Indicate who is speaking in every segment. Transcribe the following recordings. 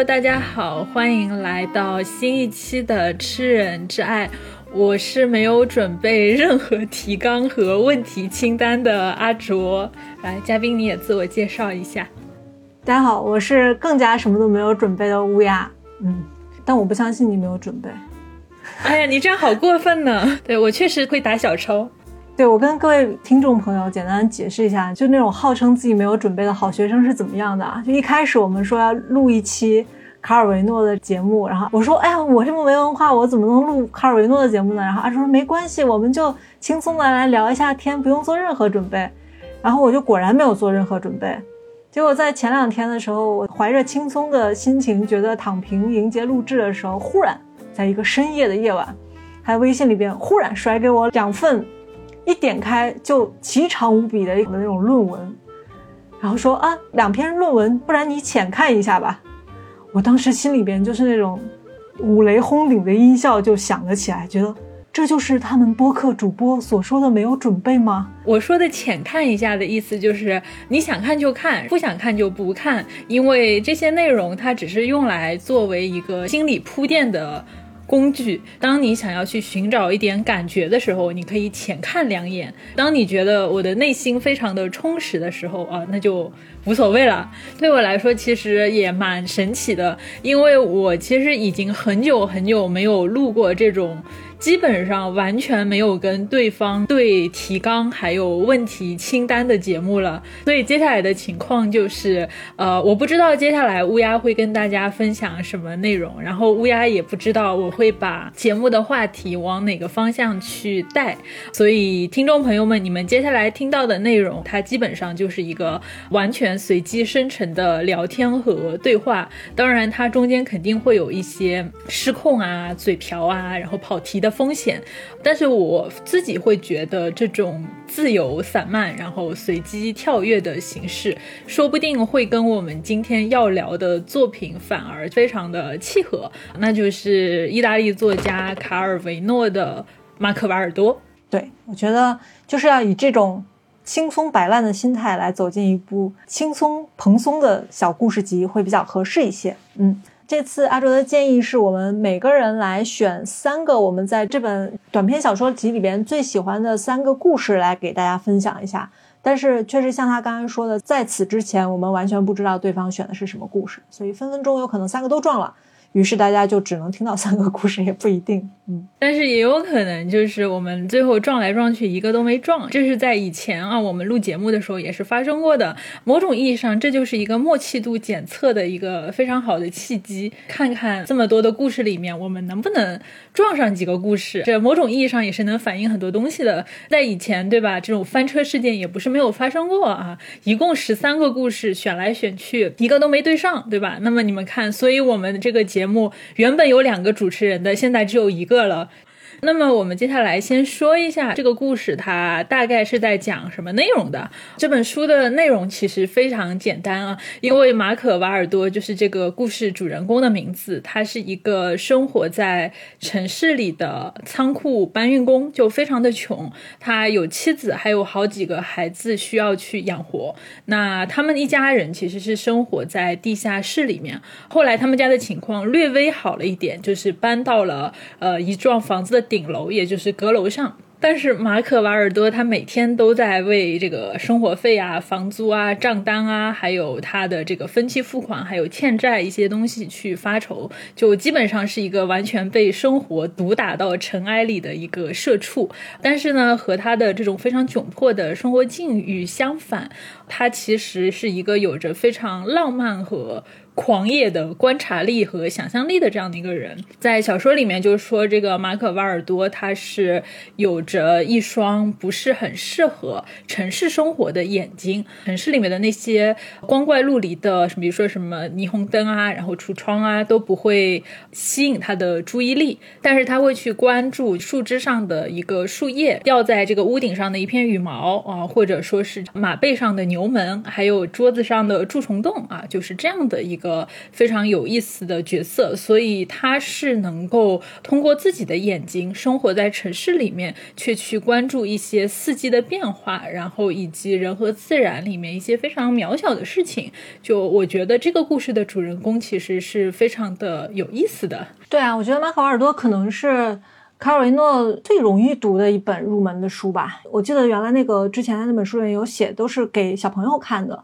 Speaker 1: Hello，大家好，欢迎来到新一期的《吃人之爱》。我是没有准备任何提纲和问题清单的阿卓。来，嘉宾你也自我介绍一下。
Speaker 2: 大家好，我是更加什么都没有准备的乌鸦。嗯，但我不相信你没有准备。
Speaker 1: 哎呀，你这样好过分呢！对我确实会打小抄。
Speaker 2: 对我跟各位听众朋友简单解释一下，就那种号称自己没有准备的好学生是怎么样的啊？就一开始我们说要录一期卡尔维诺的节目，然后我说，哎呀，我这么没文化，我怎么能录卡尔维诺的节目呢？然后阿说没关系，我们就轻松的来聊一下天，不用做任何准备。然后我就果然没有做任何准备，结果在前两天的时候，我怀着轻松的心情，觉得躺平迎接录制的时候，忽然在一个深夜的夜晚，在微信里边忽然甩给我两份。一点开就奇长无比的那种论文，然后说啊，两篇论文，不然你浅看一下吧。我当时心里边就是那种五雷轰顶的音效就响了起来，觉得这就是他们播客主播所说的没有准备吗？
Speaker 1: 我说的浅看一下的意思就是你想看就看，不想看就不看，因为这些内容它只是用来作为一个心理铺垫的。工具，当你想要去寻找一点感觉的时候，你可以浅看两眼；当你觉得我的内心非常的充实的时候啊，那就无所谓了。对我来说，其实也蛮神奇的，因为我其实已经很久很久没有录过这种。基本上完全没有跟对方对提纲还有问题清单的节目了，所以接下来的情况就是，呃，我不知道接下来乌鸦会跟大家分享什么内容，然后乌鸦也不知道我会把节目的话题往哪个方向去带，所以听众朋友们，你们接下来听到的内容，它基本上就是一个完全随机生成的聊天和对话，当然它中间肯定会有一些失控啊、嘴瓢啊，然后跑题的。风险，但是我自己会觉得这种自由散漫，然后随机跳跃的形式，说不定会跟我们今天要聊的作品反而非常的契合，那就是意大利作家卡尔维诺的《马可·瓦尔多》。
Speaker 2: 对我觉得就是要以这种轻松摆烂的心态来走进一部轻松蓬松的小故事集，会比较合适一些。嗯。这次阿卓的建议是我们每个人来选三个我们在这本短篇小说集里边最喜欢的三个故事来给大家分享一下。但是确实像他刚刚说的，在此之前我们完全不知道对方选的是什么故事，所以分分钟有可能三个都撞了。于是大家就只能听到三个故事，也不一定。嗯，
Speaker 1: 但是也有可能就是我们最后撞来撞去一个都没撞。这是在以前啊，我们录节目的时候也是发生过的。某种意义上，这就是一个默契度检测的一个非常好的契机，看看这么多的故事里面，我们能不能撞上几个故事。这某种意义上也是能反映很多东西的。在以前，对吧？这种翻车事件也不是没有发生过啊。一共十三个故事，选来选去一个都没对上，对吧？那么你们看，所以我们这个节目原本有两个主持人的，现在只有一个了。那么我们接下来先说一下这个故事，它大概是在讲什么内容的？这本书的内容其实非常简单啊，因为马可·瓦尔多就是这个故事主人公的名字，他是一个生活在城市里的仓库搬运工，就非常的穷。他有妻子，还有好几个孩子需要去养活。那他们一家人其实是生活在地下室里面。后来他们家的情况略微好了一点，就是搬到了呃一幢房子的。顶楼，也就是阁楼上。但是马可·瓦尔多他每天都在为这个生活费啊、房租啊、账单啊，还有他的这个分期付款，还有欠债一些东西去发愁，就基本上是一个完全被生活毒打到尘埃里的一个社畜。但是呢，和他的这种非常窘迫的生活境遇相反，他其实是一个有着非常浪漫和。狂野的观察力和想象力的这样的一个人，在小说里面就是说，这个马可·瓦尔多他是有着一双不是很适合城市生活的眼睛。城市里面的那些光怪陆离的，什么比如说什么霓虹灯啊，然后橱窗啊，都不会吸引他的注意力。但是他会去关注树枝上的一个树叶，掉在这个屋顶上的一片羽毛啊，或者说是马背上的牛牛门，还有桌子上的蛀虫洞啊，就是这样的一一个非常有意思的角色。所以他是能够通过自己的眼睛生活在城市里面，却去关注一些四季的变化，然后以及人和自然里面一些非常渺小的事情。就我觉得这个故事的主人公其实是非常的有意思的。
Speaker 2: 对啊，我觉得马可·尔多可能是。卡尔维诺最容易读的一本入门的书吧，我记得原来那个之前的那本书里面有写，都是给小朋友看的，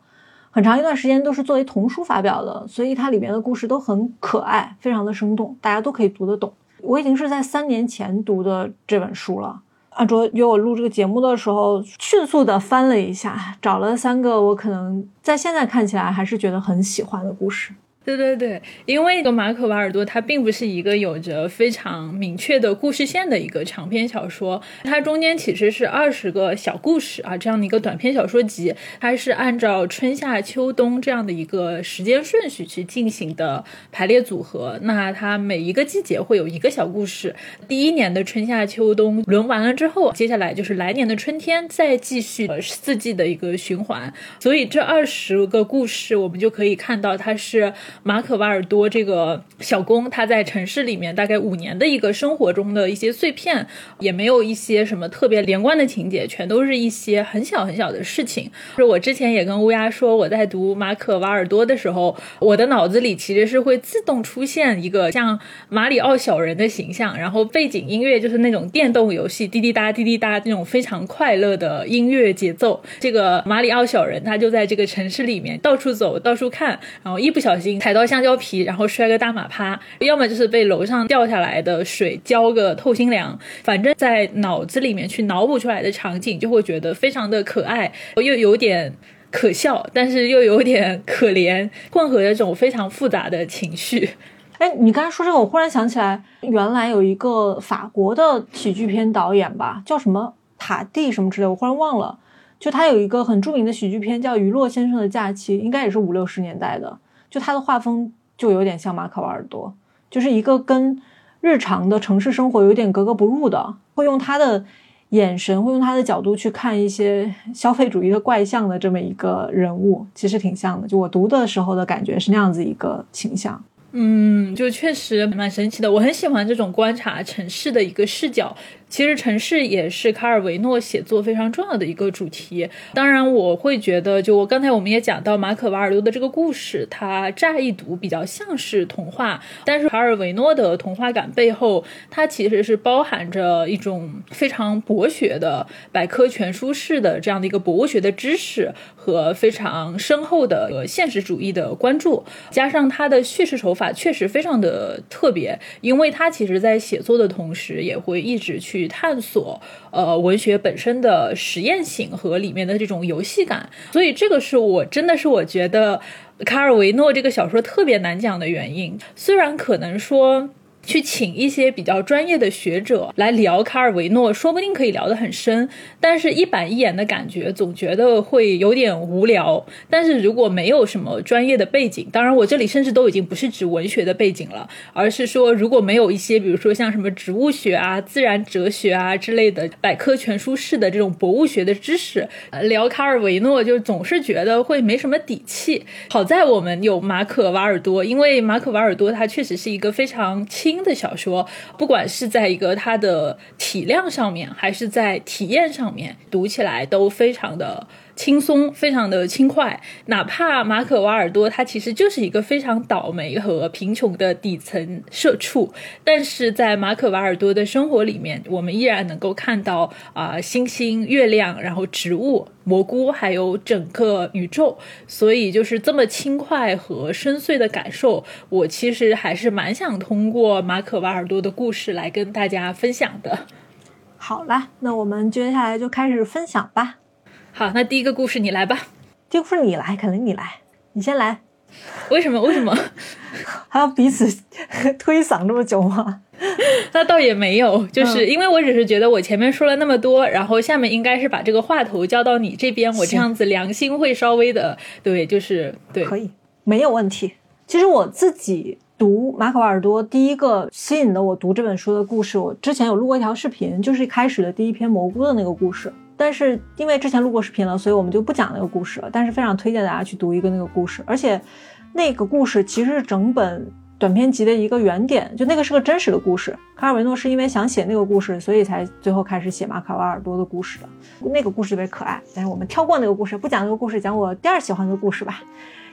Speaker 2: 很长一段时间都是作为童书发表的，所以它里面的故事都很可爱，非常的生动，大家都可以读得懂。我已经是在三年前读的这本书了，阿卓约我录这个节目的时候，迅速的翻了一下，找了三个我可能在现在看起来还是觉得很喜欢的故事。
Speaker 1: 对对对，因为一个马可·瓦尔多它并不是一个有着非常明确的故事线的一个长篇小说，它中间其实是二十个小故事啊，这样的一个短篇小说集，它是按照春夏秋冬这样的一个时间顺序去进行的排列组合。那它每一个季节会有一个小故事，第一年的春夏秋冬轮完了之后，接下来就是来年的春天，再继续呃四季的一个循环。所以这二十个故事，我们就可以看到它是。马可·瓦尔多这个小工，他在城市里面大概五年的一个生活中的一些碎片，也没有一些什么特别连贯的情节，全都是一些很小很小的事情。是我之前也跟乌鸦说，我在读马可·瓦尔多的时候，我的脑子里其实是会自动出现一个像马里奥小人的形象，然后背景音乐就是那种电动游戏滴滴答滴滴答那种非常快乐的音乐节奏。这个马里奥小人他就在这个城市里面到处走，到处看，然后一不小心踩。到香蕉皮，然后摔个大马趴，要么就是被楼上掉下来的水浇个透心凉，反正在脑子里面去脑补出来的场景，就会觉得非常的可爱，又有点可笑，但是又有点可怜，混合着这种非常复杂的情绪。
Speaker 2: 哎，你刚才说这个，我忽然想起来，原来有一个法国的喜剧片导演吧，叫什么塔蒂什么之类，我忽然忘了。就他有一个很著名的喜剧片叫《余洛先生的假期》，应该也是五六十年代的。就他的画风就有点像马可·瓦尔多，就是一个跟日常的城市生活有点格格不入的，会用他的眼神，会用他的角度去看一些消费主义的怪象的这么一个人物，其实挺像的。就我读的时候的感觉是那样子一个倾向。
Speaker 1: 嗯，就确实蛮神奇的，我很喜欢这种观察城市的一个视角。其实城市也是卡尔维诺写作非常重要的一个主题。当然，我会觉得，就我刚才我们也讲到马可·瓦尔多的这个故事，它乍一读比较像是童话，但是卡尔维诺的童话感背后，它其实是包含着一种非常博学的百科全书式的这样的一个博物学的知识和非常深厚的现实主义的关注，加上他的叙事手法确实非常的特别，因为他其实在写作的同时也会一直去。去探索，呃，文学本身的实验性和里面的这种游戏感，所以这个是我真的是我觉得卡尔维诺这个小说特别难讲的原因。虽然可能说。去请一些比较专业的学者来聊卡尔维诺，说不定可以聊得很深。但是，一板一眼的感觉，总觉得会有点无聊。但是如果没有什么专业的背景，当然，我这里甚至都已经不是指文学的背景了，而是说，如果没有一些，比如说像什么植物学啊、自然哲学啊之类的百科全书式的这种博物学的知识，聊卡尔维诺就总是觉得会没什么底气。好在我们有马可·瓦尔多，因为马可·瓦尔多他确实是一个非常新。的小说，不管是在一个它的体量上面，还是在体验上面，读起来都非常的。轻松，非常的轻快。哪怕马可·瓦尔多他其实就是一个非常倒霉和贫穷的底层社畜，但是在马可·瓦尔多的生活里面，我们依然能够看到啊星星、月亮，然后植物、蘑菇，还有整个宇宙。所以就是这么轻快和深邃的感受，我其实还是蛮想通过马可·瓦尔多的故事来跟大家分享的。
Speaker 2: 好了，那我们接下来就开始分享吧。
Speaker 1: 好，那第一个故事你来吧。
Speaker 2: 第一个故事你来，肯定你来，你先来。
Speaker 1: 为什么？为什么
Speaker 2: 还要彼此推搡这么久吗？
Speaker 1: 那倒也没有，就是因为我只是觉得我前面说了那么多，然后下面应该是把这个话头交到你这边，我这样子良心会稍微的对，就是对，
Speaker 2: 可以，没有问题。其实我自己读马可·瓦尔多第一个吸引的我读这本书的故事，我之前有录过一条视频，就是开始的第一篇蘑菇的那个故事。但是因为之前录过视频了，所以我们就不讲那个故事了。但是非常推荐大家去读一个那个故事，而且那个故事其实是整本短篇集的一个原点，就那个是个真实的故事。卡尔维诺是因为想写那个故事，所以才最后开始写马卡·瓦尔多的故事的。那个故事特别可爱，但是我们跳过那个故事，不讲那个故事，讲我第二喜欢的故事吧。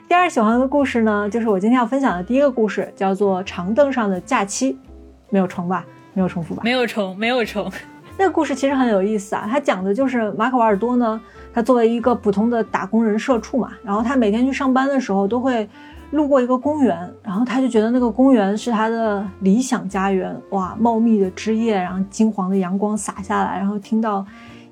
Speaker 2: 第二喜欢的故事呢，就是我今天要分享的第一个故事，叫做《长凳上的假期》，没有重吧？没有重复吧？
Speaker 1: 没有重，没有重。
Speaker 2: 那个故事其实很有意思啊，他讲的就是马可·瓦尔多呢，他作为一个普通的打工人、社畜嘛，然后他每天去上班的时候都会路过一个公园，然后他就觉得那个公园是他的理想家园，哇，茂密的枝叶，然后金黄的阳光洒下来，然后听到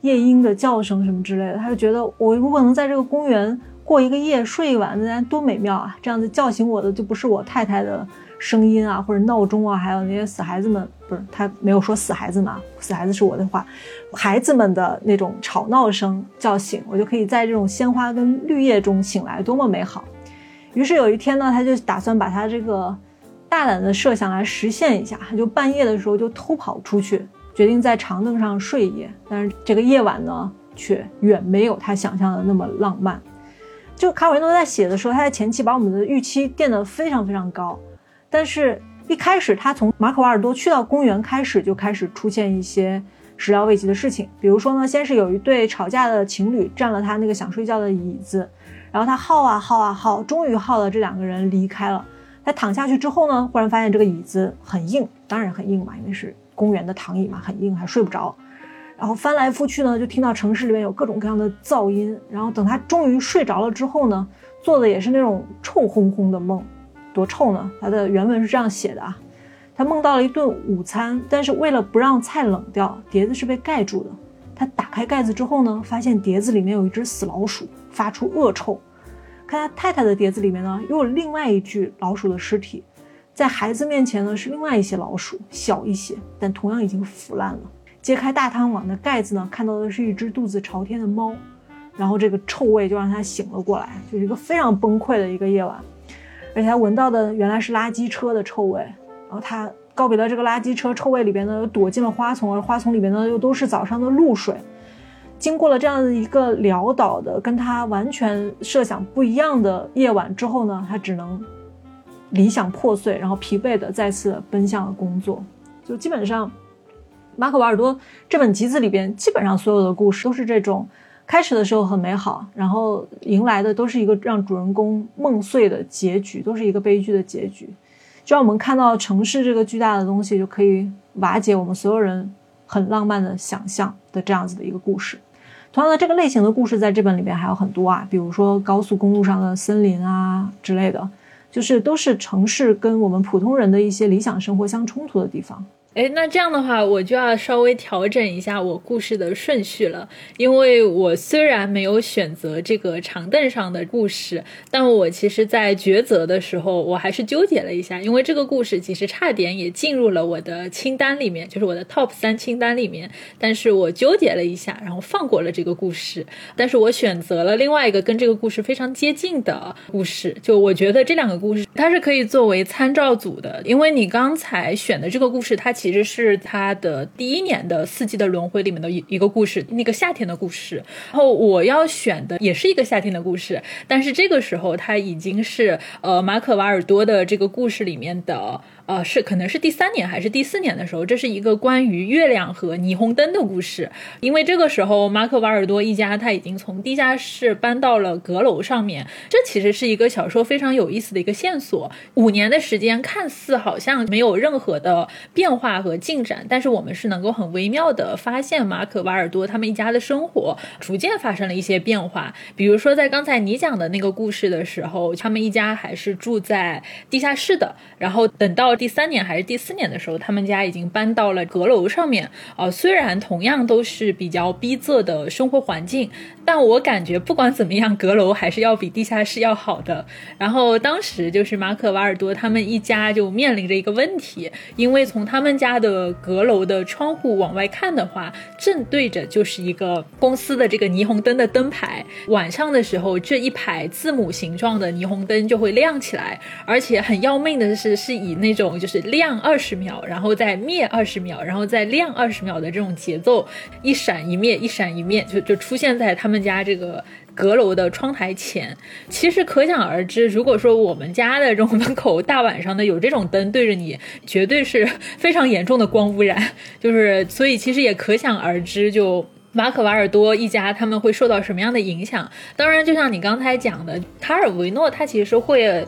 Speaker 2: 夜莺的叫声什么之类的，他就觉得我如果能在这个公园过一个夜、睡一晚，那多美妙啊！这样子叫醒我的就不是我太太的。声音啊，或者闹钟啊，还有那些死孩子们，不是他没有说死孩子嘛？死孩子是我的话，孩子们的那种吵闹声叫醒我，就可以在这种鲜花跟绿叶中醒来，多么美好！于是有一天呢，他就打算把他这个大胆的设想来实现一下，他就半夜的时候就偷跑出去，决定在长凳上睡一夜。但是这个夜晚呢，却远没有他想象的那么浪漫。就卡维诺在写的时候，他在前期把我们的预期垫得非常非常高。但是，一开始他从马可瓦尔多去到公园开始，就开始出现一些始料未及的事情。比如说呢，先是有一对吵架的情侣占了他那个想睡觉的椅子，然后他耗啊耗啊耗，终于耗了这两个人离开了。他躺下去之后呢，忽然发现这个椅子很硬，当然很硬嘛，因为是公园的躺椅嘛，很硬，还睡不着。然后翻来覆去呢，就听到城市里面有各种各样的噪音。然后等他终于睡着了之后呢，做的也是那种臭烘烘的梦。多臭呢？他的原文是这样写的啊，他梦到了一顿午餐，但是为了不让菜冷掉，碟子是被盖住的。他打开盖子之后呢，发现碟子里面有一只死老鼠，发出恶臭。看他太太的碟子里面呢，又有另外一具老鼠的尸体。在孩子面前呢，是另外一些老鼠，小一些，但同样已经腐烂了。揭开大汤碗的盖子呢，看到的是一只肚子朝天的猫。然后这个臭味就让他醒了过来，就是一个非常崩溃的一个夜晚。而且他闻到的原来是垃圾车的臭味，然后他告别了这个垃圾车臭味里边呢，又躲进了花丛，而花丛里边呢又都是早上的露水。经过了这样的一个潦倒的、跟他完全设想不一样的夜晚之后呢，他只能理想破碎，然后疲惫的再次奔向了工作。就基本上，马可·瓦尔多这本集子里边，基本上所有的故事都是这种。开始的时候很美好，然后迎来的都是一个让主人公梦碎的结局，都是一个悲剧的结局。就让我们看到城市这个巨大的东西，就可以瓦解我们所有人很浪漫的想象的这样子的一个故事。同样的，这个类型的故事在这本里面还有很多啊，比如说高速公路上的森林啊之类的，就是都是城市跟我们普通人的一些理想生活相冲突的地方。
Speaker 1: 哎，那这样的话，我就要稍微调整一下我故事的顺序了，因为我虽然没有选择这个长凳上的故事，但我其实，在抉择的时候，我还是纠结了一下，因为这个故事其实差点也进入了我的清单里面，就是我的 top 三清单里面，但是我纠结了一下，然后放过了这个故事，但是我选择了另外一个跟这个故事非常接近的故事，就我觉得这两个故事它是可以作为参照组的，因为你刚才选的这个故事，它。其实是他的第一年的四季的轮回里面的一一个故事，那个夏天的故事。然后我要选的也是一个夏天的故事，但是这个时候他已经是呃马可瓦尔多的这个故事里面的。呃，是可能是第三年还是第四年的时候，这是一个关于月亮和霓虹灯的故事。因为这个时候，马可瓦尔多一家他已经从地下室搬到了阁楼上面。这其实是一个小说非常有意思的一个线索。五年的时间看似好像没有任何的变化和进展，但是我们是能够很微妙的发现马可瓦尔多他们一家的生活逐渐发生了一些变化。比如说，在刚才你讲的那个故事的时候，他们一家还是住在地下室的，然后等到。第三年还是第四年的时候，他们家已经搬到了阁楼上面啊。虽然同样都是比较逼仄的生活环境，但我感觉不管怎么样，阁楼还是要比地下室要好的。然后当时就是马可·瓦尔多他们一家就面临着一个问题，因为从他们家的阁楼的窗户往外看的话，正对着就是一个公司的这个霓虹灯的灯牌。晚上的时候，这一排字母形状的霓虹灯就会亮起来，而且很要命的是，是以那种。种就是亮二十秒，然后再灭二十秒，然后再亮二十秒的这种节奏，一闪一灭，一闪一灭，就就出现在他们家这个。阁楼的窗台前，其实可想而知，如果说我们家的这种门口大晚上的有这种灯对着你，绝对是非常严重的光污染。就是，所以其实也可想而知，就马可·瓦尔多一家他们会受到什么样的影响。当然，就像你刚才讲的，卡尔维诺他其实会。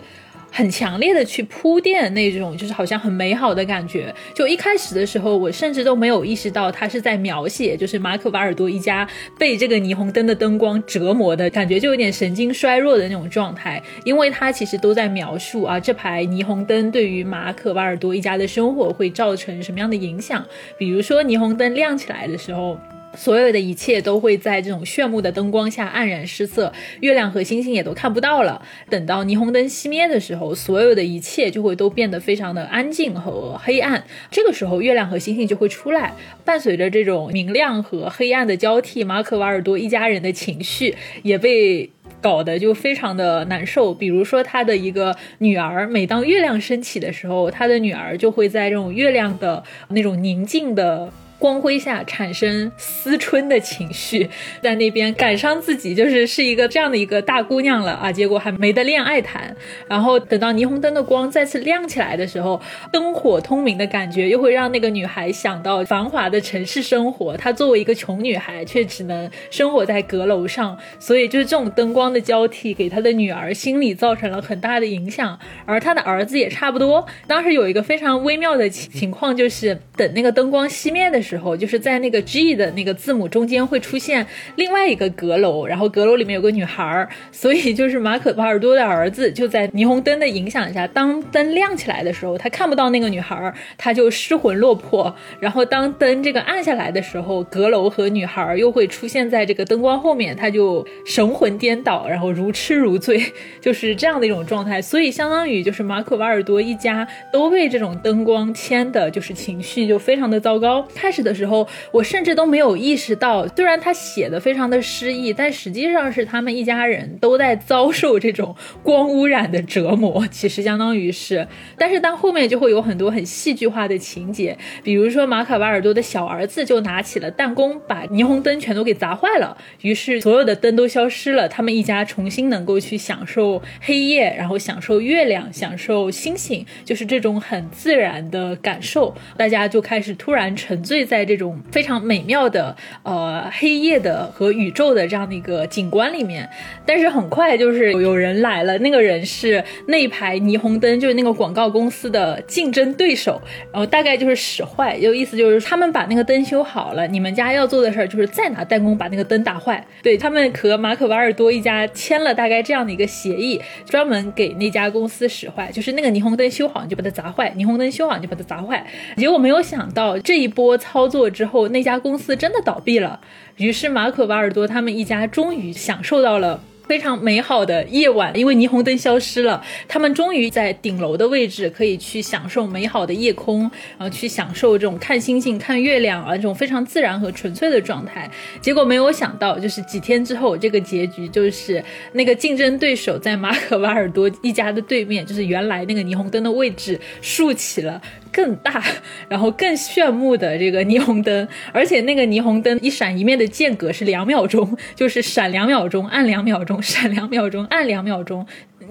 Speaker 1: 很强烈的去铺垫那种，就是好像很美好的感觉。就一开始的时候，我甚至都没有意识到他是在描写，就是马可·瓦尔多一家被这个霓虹灯的灯光折磨的感觉，就有点神经衰弱的那种状态。因为他其实都在描述啊，这排霓虹灯对于马可·瓦尔多一家的生活会造成什么样的影响。比如说，霓虹灯亮起来的时候。所有的一切都会在这种炫目的灯光下黯然失色，月亮和星星也都看不到了。等到霓虹灯熄灭的时候，所有的一切就会都变得非常的安静和黑暗。这个时候，月亮和星星就会出来，伴随着这种明亮和黑暗的交替，马可·瓦尔多一家人的情绪也被搞得就非常的难受。比如说，他的一个女儿，每当月亮升起的时候，他的女儿就会在这种月亮的那种宁静的。光辉下产生思春的情绪，在那边感伤自己，就是是一个这样的一个大姑娘了啊，结果还没得恋爱谈。然后等到霓虹灯的光再次亮起来的时候，灯火通明的感觉又会让那个女孩想到繁华的城市生活。她作为一个穷女孩，却只能生活在阁楼上，所以就是这种灯光的交替，给她的女儿心理造成了很大的影响。而她的儿子也差不多。当时有一个非常微妙的情情况，就是等那个灯光熄灭的时候。时候就是在那个 G 的那个字母中间会出现另外一个阁楼，然后阁楼里面有个女孩儿，所以就是马可·瓦尔多的儿子就在霓虹灯的影响下，当灯亮起来的时候，他看不到那个女孩儿，他就失魂落魄；然后当灯这个暗下来的时候，阁楼和女孩儿又会出现在这个灯光后面，他就神魂颠倒，然后如痴如醉，就是这样的一种状态。所以相当于就是马可·瓦尔多一家都被这种灯光牵的，就是情绪就非常的糟糕。开始。的时候，我甚至都没有意识到，虽然他写的非常的诗意，但实际上是他们一家人都在遭受这种光污染的折磨。其实相当于是，但是当后面就会有很多很戏剧化的情节，比如说马卡瓦尔多的小儿子就拿起了弹弓，把霓虹灯全都给砸坏了，于是所有的灯都消失了，他们一家重新能够去享受黑夜，然后享受月亮，享受星星，就是这种很自然的感受，大家就开始突然沉醉在。这种非常美妙的呃黑夜的和宇宙的这样的一个景观里面，但是很快就是有人来了，那个人是那一排霓虹灯，就是那个广告公司的竞争对手，然后大概就是使坏，就意思就是他们把那个灯修好了，你们家要做的事儿就是再拿弹弓把那个灯打坏。对他们和马可瓦尔多一家签了大概这样的一个协议，专门给那家公司使坏，就是那个霓虹灯修好你就把它砸坏，霓虹灯修好你就把它砸坏。结果没有想到这一波操操。作之后，那家公司真的倒闭了。于是马可·瓦尔多他们一家终于享受到了。非常美好的夜晚，因为霓虹灯消失了，他们终于在顶楼的位置可以去享受美好的夜空，然后去享受这种看星星、看月亮啊这种非常自然和纯粹的状态。结果没有想到，就是几天之后，这个结局就是那个竞争对手在马可·瓦尔多一家的对面，就是原来那个霓虹灯的位置竖起了更大，然后更炫目的这个霓虹灯，而且那个霓虹灯一闪一灭的间隔是两秒钟，就是闪两秒钟，暗两秒钟。闪两秒钟，按两秒钟，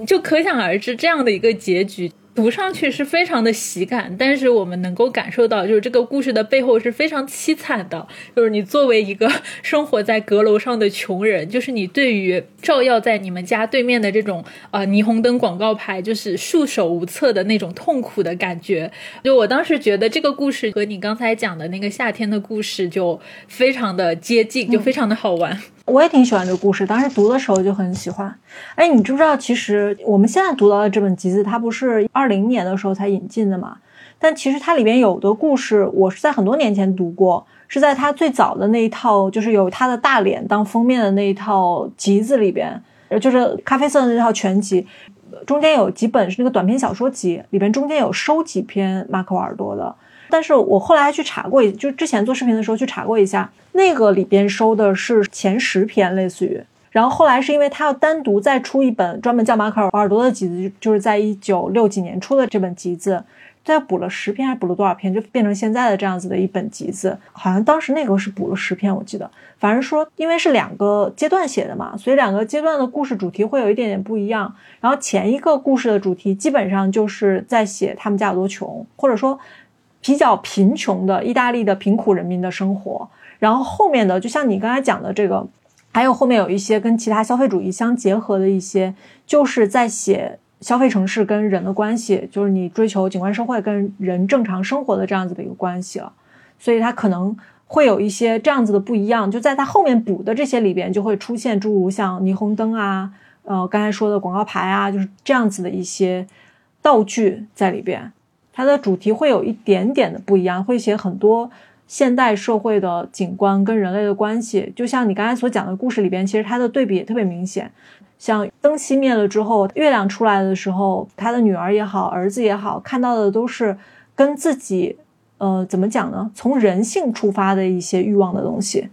Speaker 1: 就可想而知这样的一个结局。读上去是非常的喜感，但是我们能够感受到，就是这个故事的背后是非常凄惨的。就是你作为一个 生活在阁楼上的穷人，就是你对于照耀在你们家对面的这种呃霓虹灯广告牌，就是束手无策的那种痛苦的感觉。就我当时觉得这个故事和你刚才讲的那个夏天的故事就非常的接近，就非常的好玩。
Speaker 2: 我也挺喜欢这个故事，当时读的时候就很喜欢。哎，你知不知道，其实我们现在读到的这本集子，它不是二零年的时候才引进的嘛？但其实它里边有的故事，我是在很多年前读过，是在它最早的那一套，就是有他的大脸当封面的那一套集子里边，就是咖啡色的那套全集，中间有几本是那个短篇小说集，里边中间有收几篇马可·瓦尔多的。但是我后来还去查过一，就之前做视频的时候去查过一下，那个里边收的是前十篇，类似于。然后后来是因为他要单独再出一本专门叫马可尔瓦尔多的集子，就是在一九六几年出的这本集子，再补了十篇还是补了多少篇，就变成现在的这样子的一本集子。好像当时那个是补了十篇，我记得。反正说，因为是两个阶段写的嘛，所以两个阶段的故事主题会有一点点不一样。然后前一个故事的主题基本上就是在写他们家有多穷，或者说比较贫穷的意大利的贫苦人民的生活。然后后面的，就像你刚才讲的这个，还有后面有一些跟其他消费主义相结合的一些，就是在写。消费城市跟人的关系，就是你追求景观社会跟人正常生活的这样子的一个关系了，所以它可能会有一些这样子的不一样。就在它后面补的这些里边，就会出现诸如像霓虹灯啊，呃，刚才说的广告牌啊，就是这样子的一些道具在里边。它的主题会有一点点的不一样，会写很多现代社会的景观跟人类的关系。就像你刚才所讲的故事里边，其实它的对比也特别明显。像灯熄灭了之后，月亮出来的时候，他的女儿也好，儿子也好，看到的都是跟自己，呃，怎么讲呢？从人性出发的一些欲望的东西，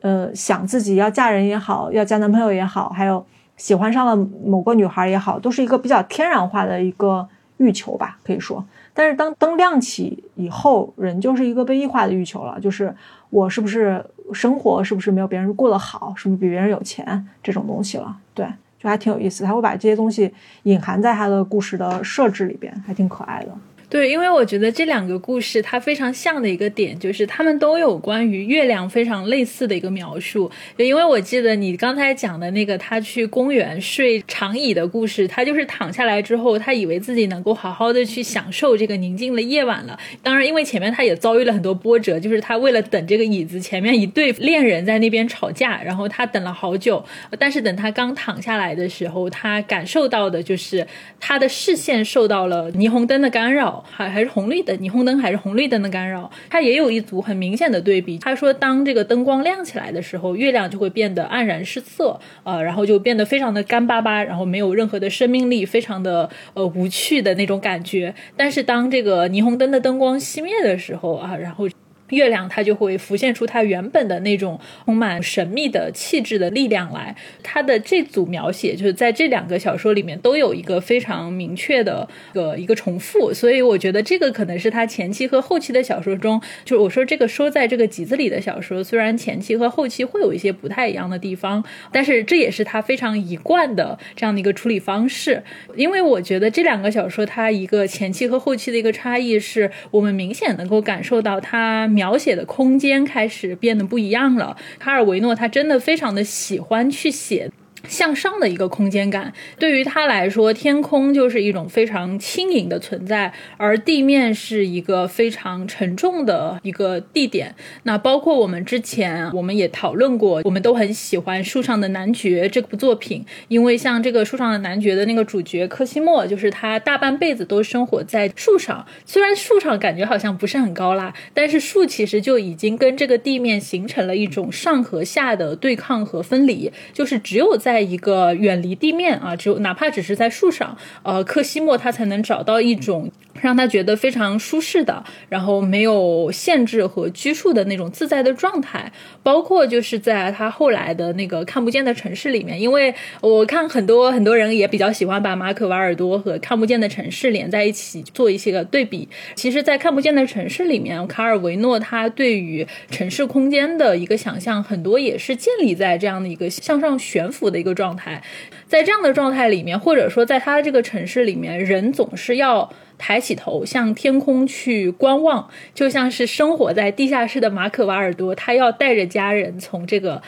Speaker 2: 呃，想自己要嫁人也好，要交男朋友也好，还有喜欢上了某个女孩也好，都是一个比较天然化的一个欲求吧，可以说。但是当灯亮起以后，人就是一个被异化的欲求了，就是我是不是生活是不是没有别人过得好，是不是比别人有钱这种东西了，对。就还挺有意思，他会把这些东西隐含在他的故事的设置里边，还挺可爱的。
Speaker 1: 对，因为我觉得这两个故事它非常像的一个点，就是他们都有关于月亮非常类似的一个描述。因为我记得你刚才讲的那个他去公园睡长椅的故事，他就是躺下来之后，他以为自己能够好好的去享受这个宁静的夜晚了。当然，因为前面他也遭遇了很多波折，就是他为了等这个椅子，前面一对恋人在那边吵架，然后他等了好久。但是等他刚躺下来的时候，他感受到的就是他的视线受到了霓虹灯的干扰。还还是红绿灯，霓虹灯还是红绿灯的干扰，它也有一组很明显的对比。他说，当这个灯光亮起来的时候，月亮就会变得黯然失色，呃，然后就变得非常的干巴巴，然后没有任何的生命力，非常的呃无趣的那种感觉。但是当这个霓虹灯的灯光熄灭的时候啊，然后。月亮它就会浮现出它原本的那种充满神秘的气质的力量来。它的这组描写就是在这两个小说里面都有一个非常明确的一个一个重复，所以我觉得这个可能是他前期和后期的小说中，就是我说这个说在这个集子里的小说，虽然前期和后期会有一些不太一样的地方，但是这也是他非常一贯的这样的一个处理方式。因为我觉得这两个小说它一个前期和后期的一个差异，是我们明显能够感受到它描。描写的空间开始变得不一样了。卡尔维诺他真的非常的喜欢去写。向上的一个空间感，对于他来说，天空就是一种非常轻盈的存在，而地面是一个非常沉重的一个地点。那包括我们之前我们也讨论过，我们都很喜欢《树上的男爵》这部作品，因为像这个《树上的男爵》的那个主角科西莫，就是他大半辈子都生活在树上。虽然树上感觉好像不是很高啦，但是树其实就已经跟这个地面形成了一种上和下的对抗和分离，就是只有在在一个远离地面啊，就哪怕只是在树上，呃，克西莫他才能找到一种。让他觉得非常舒适的，然后没有限制和拘束的那种自在的状态，包括就是在他后来的那个看不见的城市里面，因为我看很多很多人也比较喜欢把马可瓦尔多和看不见的城市连在一起做一些个对比。其实，在看不见的城市里面，卡尔维诺他对于城市空间的一个想象，很多也是建立在这样的一个向上悬浮的一个状态。在这样的状态里面，或者说在他的这个城市里面，人总是要。抬起头向天空去观望，就像是生活在地下室的马可瓦尔多，他要带着家人从这个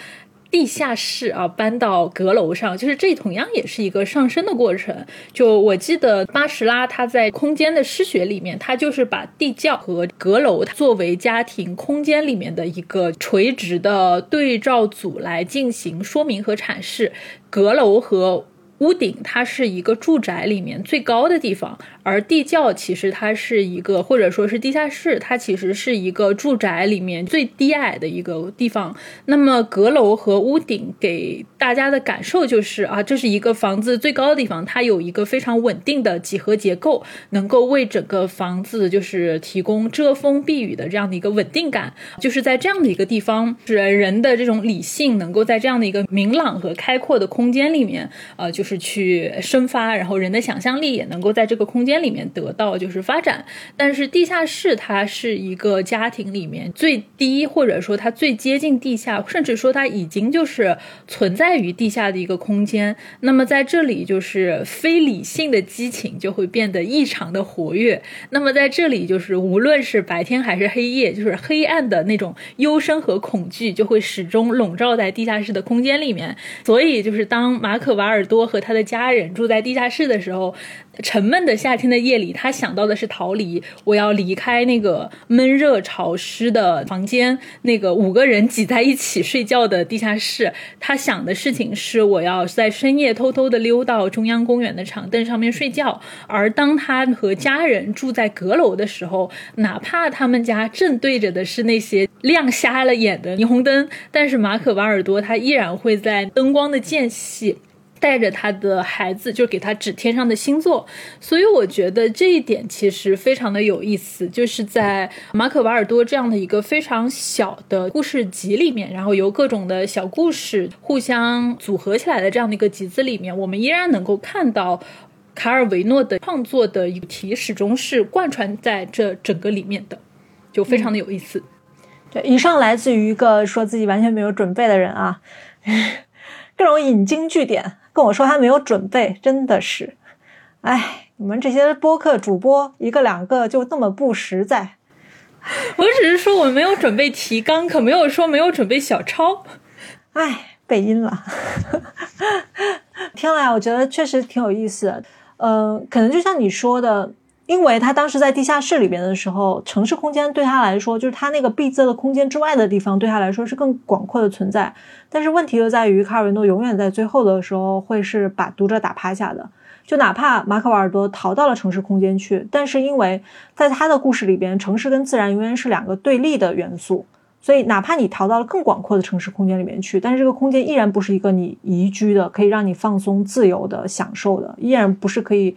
Speaker 1: 地下室啊搬到阁楼上，就是这同样也是一个上升的过程。就我记得巴什拉他在空间的诗学里面，他就是把地窖和阁楼作为家庭空间里面的一个垂直的对照组来进行说明和阐释，阁楼和。屋顶它是一个住宅里面最高的地方，而地窖其实它是一个，或者说是地下室，它其实是一个住宅里面最低矮的一个地方。那么阁楼和屋顶给大家的感受就是啊，这是一个房子最高的地方，它有一个非常稳定的几何结构，能够为整个房子就是提供遮风避雨的这样的一个稳定感。就是在这样的一个地方，是人的这种理性能够在这样的一个明朗和开阔的空间里面，呃，就。是去生发，然后人的想象力也能够在这个空间里面得到就是发展。但是地下室它是一个家庭里面最低，或者说它最接近地下，甚至说它已经就是存在于地下的一个空间。那么在这里，就是非理性的激情就会变得异常的活跃。那么在这里，就是无论是白天还是黑夜，就是黑暗的那种幽深和恐惧就会始终笼罩在地下室的空间里面。所以，就是当马可·瓦尔多和他的家人住在地下室的时候。沉闷的夏天的夜里，他想到的是逃离。我要离开那个闷热潮湿的房间，那个五个人挤在一起睡觉的地下室。他想的事情是，我要在深夜偷偷的溜到中央公园的长凳上面睡觉。而当他和家人住在阁楼的时候，哪怕他们家正对着的是那些亮瞎了眼的霓虹灯，但是马可·瓦尔多他依然会在灯光的间隙。带着他的孩子，就给他指天上的星座，所以我觉得这一点其实非常的有意思，就是在马可·瓦尔多这样的一个非常小的故事集里面，然后由各种的小故事互相组合起来的这样的一个集子里面，我们依然能够看到卡尔维诺的创作的主题始终是贯穿在这整个里面的，就非常的有意思。
Speaker 2: 对，以上来自于一个说自己完全没有准备的人啊，各种引经据典。跟我说他没有准备，真的是，哎，你们这些播客主播一个两个就那么不实在。
Speaker 1: 我只是说我没有准备提纲，可没有说没有准备小抄。
Speaker 2: 哎，背音了。天啊，我觉得确实挺有意思。嗯，可能就像你说的。因为他当时在地下室里边的时候，城市空间对他来说，就是他那个闭塞的空间之外的地方，对他来说是更广阔的存在。但是问题就在于，卡尔维诺永远在最后的时候会是把读者打趴下的。就哪怕马可·瓦尔多逃到了城市空间去，但是因为在他的故事里边，城市跟自然永远是两个对立的元素，所以哪怕你逃到了更广阔的城市空间里面去，但是这个空间依然不是一个你宜居的、可以让你放松、自由的享受的，依然不是可以。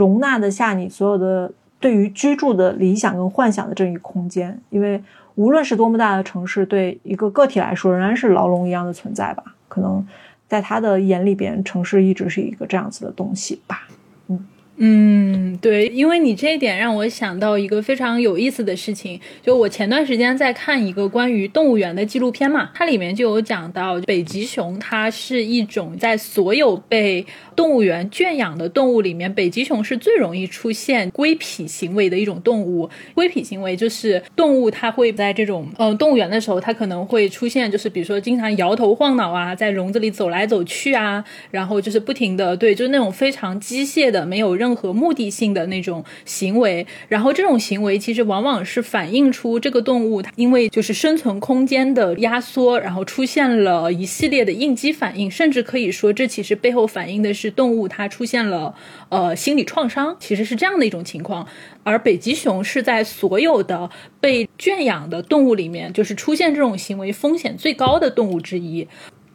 Speaker 2: 容纳得下你所有的对于居住的理想跟幻想的这一空间，因为无论是多么大的城市，对一个个体来说仍然是牢笼一样的存在吧。可能在他的眼里边，城市一直是一个这样子的东西吧。
Speaker 1: 嗯，对，因为你这一点让我想到一个非常有意思的事情，就我前段时间在看一个关于动物园的纪录片嘛，它里面就有讲到北极熊，它是一种在所有被动物园圈养的动物里面，北极熊是最容易出现龟痞行为的一种动物。龟痞行为就是动物它会在这种嗯动物园的时候，它可能会出现，就是比如说经常摇头晃脑啊，在笼子里走来走去啊，然后就是不停的对，就是那种非常机械的，没有任任何目的性的那种行为，然后这种行为其实往往是反映出这个动物它因为就是生存空间的压缩，然后出现了一系列的应激反应，甚至可以说这其实背后反映的是动物它出现了呃心理创伤，其实是这样的一种情况。而北极熊是在所有的被圈养的动物里面，就是出现这种行为风险最高的动物之一。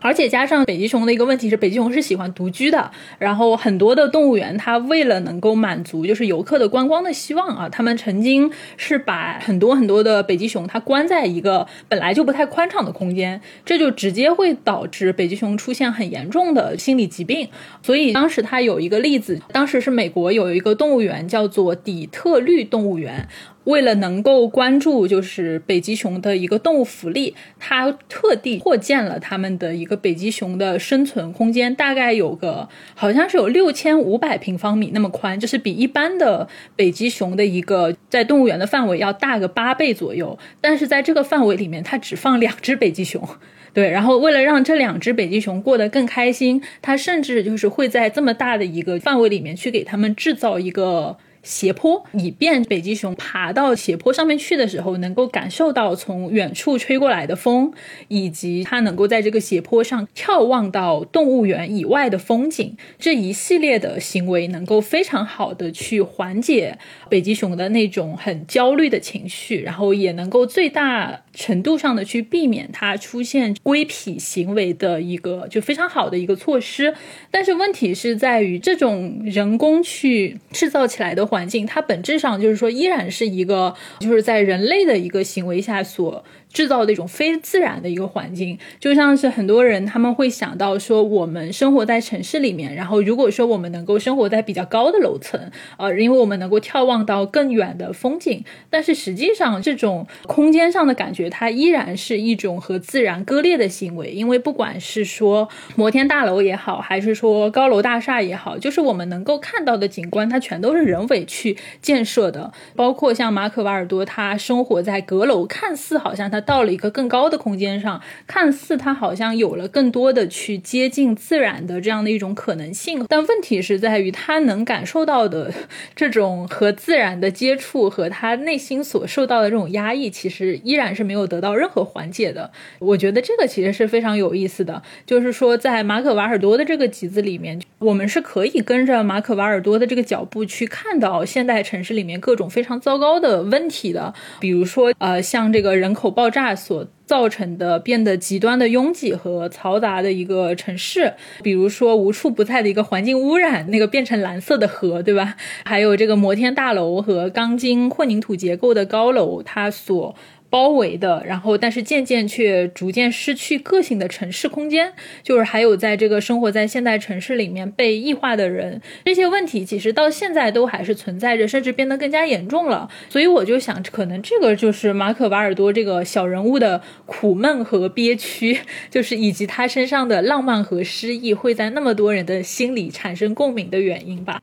Speaker 1: 而且加上北极熊的一个问题是，北极熊是喜欢独居的。然后很多的动物园，它为了能够满足就是游客的观光的希望啊，他们曾经是把很多很多的北极熊它关在一个本来就不太宽敞的空间，这就直接会导致北极熊出现很严重的心理疾病。所以当时它有一个例子，当时是美国有一个动物园叫做底特律动物园。为了能够关注就是北极熊的一个动物福利，他特地扩建了他们的一个北极熊的生存空间，大概有个好像是有六千五百平方米那么宽，就是比一般的北极熊的一个在动物园的范围要大个八倍左右。但是在这个范围里面，它只放两只北极熊，对。然后为了让这两只北极熊过得更开心，他甚至就是会在这么大的一个范围里面去给他们制造一个。斜坡，以便北极熊爬到斜坡上面去的时候，能够感受到从远处吹过来的风，以及它能够在这个斜坡上眺望到动物园以外的风景。这一系列的行为能够非常好的去缓解北极熊的那种很焦虑的情绪，然后也能够最大程度上的去避免它出现规避行为的一个就非常好的一个措施。但是问题是在于这种人工去制造起来的。环境它本质上就是说，依然是一个就是在人类的一个行为下所制造的一种非自然的一个环境，就像是很多人他们会想到说，我们生活在城市里面，然后如果说我们能够生活在比较高的楼层，呃，因为我们能够眺望到更远的风景，但是实际上这种空间上的感觉，它依然是一种和自然割裂的行为，因为不管是说摩天大楼也好，还是说高楼大厦也好，就是我们能够看到的景观，它全都是人为去建设的，包括像马可·瓦尔多，他生活在阁楼，看似好像他。到了一个更高的空间上，看似它好像有了更多的去接近自然的这样的一种可能性，但问题是在于他能感受到的这种和自然的接触和他内心所受到的这种压抑，其实依然是没有得到任何缓解的。我觉得这个其实是非常有意思的，就是说在马可·瓦尔多的这个集子里面，我们是可以跟着马可·瓦尔多的这个脚步去看到现代城市里面各种非常糟糕的问题的，比如说呃，像这个人口爆。炸所造成的变得极端的拥挤和嘈杂的一个城市，比如说无处不在的一个环境污染，那个变成蓝色的河，对吧？还有这个摩天大楼和钢筋混凝土结构的高楼，它所。包围的，然后但是渐渐却逐渐失去个性的城市空间，就是还有在这个生活在现代城市里面被异化的人，这些问题其实到现在都还是存在着，甚至变得更加严重了。所以我就想，可能这个就是马可·瓦尔多这个小人物的苦闷和憋屈，就是以及他身上的浪漫和诗意会在那么多人的心里产生共鸣的原因吧。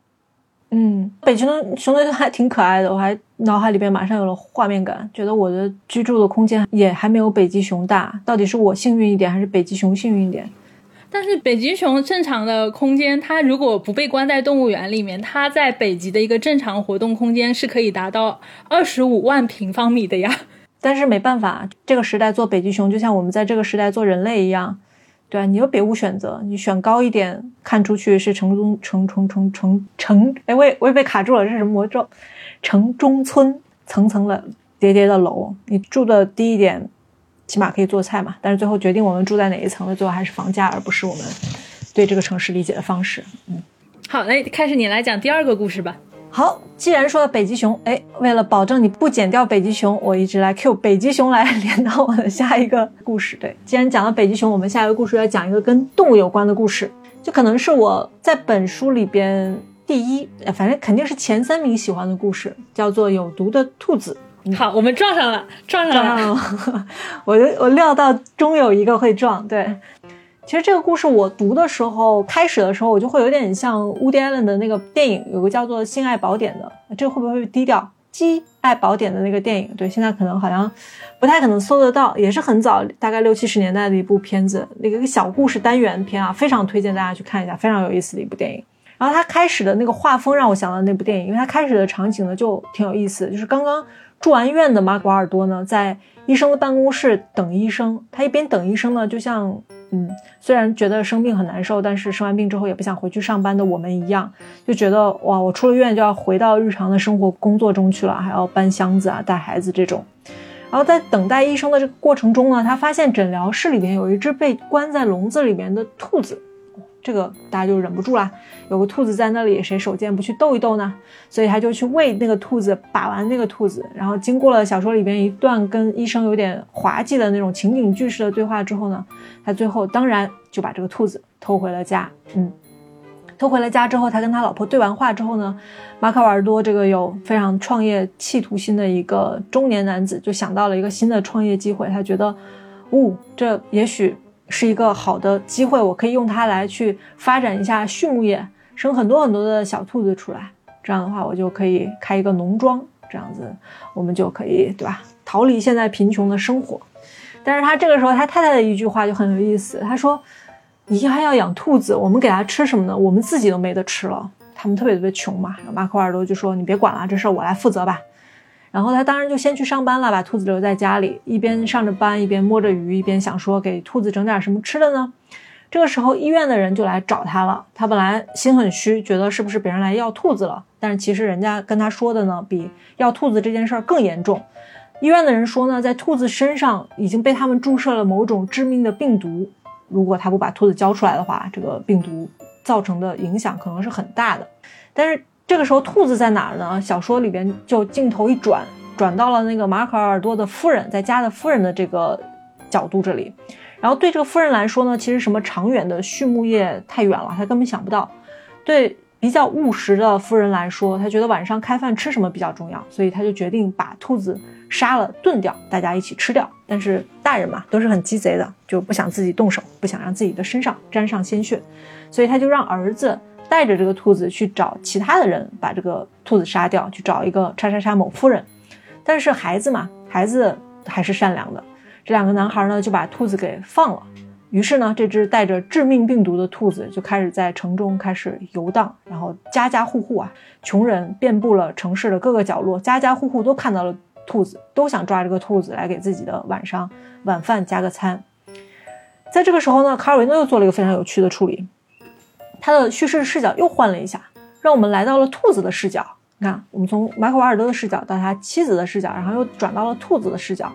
Speaker 2: 嗯，北极熊熊的还挺可爱的，我还脑海里边马上有了画面感，觉得我的居住的空间也还没有北极熊大，到底是我幸运一点，还是北极熊幸运一点？
Speaker 1: 但是北极熊正常的空间，它如果不被关在动物园里面，它在北极的一个正常活动空间是可以达到二十五万平方米的呀。
Speaker 2: 但是没办法，这个时代做北极熊，就像我们在这个时代做人类一样。对啊你又别无选择，你选高一点，看出去是城中城城城城城，哎，我也我也被卡住了，这是什么魔咒？城中村，层层的叠叠的楼，你住的低一点，起码可以做菜嘛。但是最后决定我们住在哪一层的，最后还是房价，而不是我们对这个城市理解的方式。嗯，
Speaker 1: 好，那开始你来讲第二个故事吧。
Speaker 2: 好，既然说到北极熊，哎，为了保证你不剪掉北极熊，我一直来 Q 北极熊来连到我的下一个故事。对，既然讲到北极熊，我们下一个故事要讲一个跟动物有关的故事，就可能是我在本书里边第一，反正肯定是前三名喜欢的故事，叫做有毒的兔子。
Speaker 1: 好，我们撞上了，撞上了，
Speaker 2: 我就我料到终有一个会撞，对。其实这个故事我读的时候，开始的时候我就会有点像 Woody Allen 的那个电影，有个叫做《性爱宝典》的，这个会不会低调？《鸡爱宝典》的那个电影，对，现在可能好像不太可能搜得到，也是很早，大概六七十年代的一部片子，那个小故事单元片啊，非常推荐大家去看一下，非常有意思的一部电影。然后它开始的那个画风让我想到那部电影，因为它开始的场景呢就挺有意思，就是刚刚住完院的马古尔多呢，在医生的办公室等医生，他一边等医生呢，就像。嗯，虽然觉得生病很难受，但是生完病之后也不想回去上班的我们一样，就觉得哇，我出了院就要回到日常的生活工作中去了，还要搬箱子啊、带孩子这种。然后在等待医生的这个过程中呢，他发现诊疗室里边有一只被关在笼子里面的兔子。这个大家就忍不住啦，有个兔子在那里，谁手贱不去逗一逗呢？所以他就去喂那个兔子，把玩那个兔子。然后经过了小说里边一段跟医生有点滑稽的那种情景剧式的对话之后呢，他最后当然就把这个兔子偷回了家。嗯，偷回了家之后，他跟他老婆对完话之后呢，马卡瓦尔多这个有非常创业企图心的一个中年男子就想到了一个新的创业机会，他觉得，哦，这也许。是一个好的机会，我可以用它来去发展一下畜牧业，生很多很多的小兔子出来。这样的话，我就可以开一个农庄，这样子我们就可以，对吧？逃离现在贫穷的生活。但是他这个时候，他太太的一句话就很有意思，他说：“你还要养兔子，我们给它吃什么呢？我们自己都没得吃了。他们特别特别穷嘛。”马克尔多就说：“你别管了，这事儿我来负责吧。”然后他当然就先去上班了，把兔子留在家里，一边上着班，一边摸着鱼，一边想说给兔子整点什么吃的呢。这个时候，医院的人就来找他了。他本来心很虚，觉得是不是别人来要兔子了？但是其实人家跟他说的呢，比要兔子这件事儿更严重。医院的人说呢，在兔子身上已经被他们注射了某种致命的病毒，如果他不把兔子交出来的话，这个病毒造成的影响可能是很大的。但是。这个时候兔子在哪儿呢？小说里边就镜头一转，转到了那个马可尔多的夫人在家的夫人的这个角度这里。然后对这个夫人来说呢，其实什么长远的畜牧业太远了，她根本想不到。对比较务实的夫人来说，她觉得晚上开饭吃什么比较重要，所以她就决定把兔子杀了炖掉，大家一起吃掉。但是大人嘛，都是很鸡贼的，就不想自己动手，不想让自己的身上沾上鲜血，所以他就让儿子带着这个兔子去找其他的人，把这个兔子杀掉，去找一个叉叉叉某夫人。但是孩子嘛，孩子还是善良的。这两个男孩呢，就把兔子给放了。于是呢，这只带着致命病毒的兔子就开始在城中开始游荡，然后家家户户啊，穷人遍布了城市的各个角落，家家户户都看到了兔子，都想抓这个兔子来给自己的晚上晚饭加个餐。在这个时候呢，卡尔维诺又做了一个非常有趣的处理，他的叙事视角又换了一下，让我们来到了兔子的视角。你看，我们从马可瓦尔德的视角到他妻子的视角，然后又转到了兔子的视角。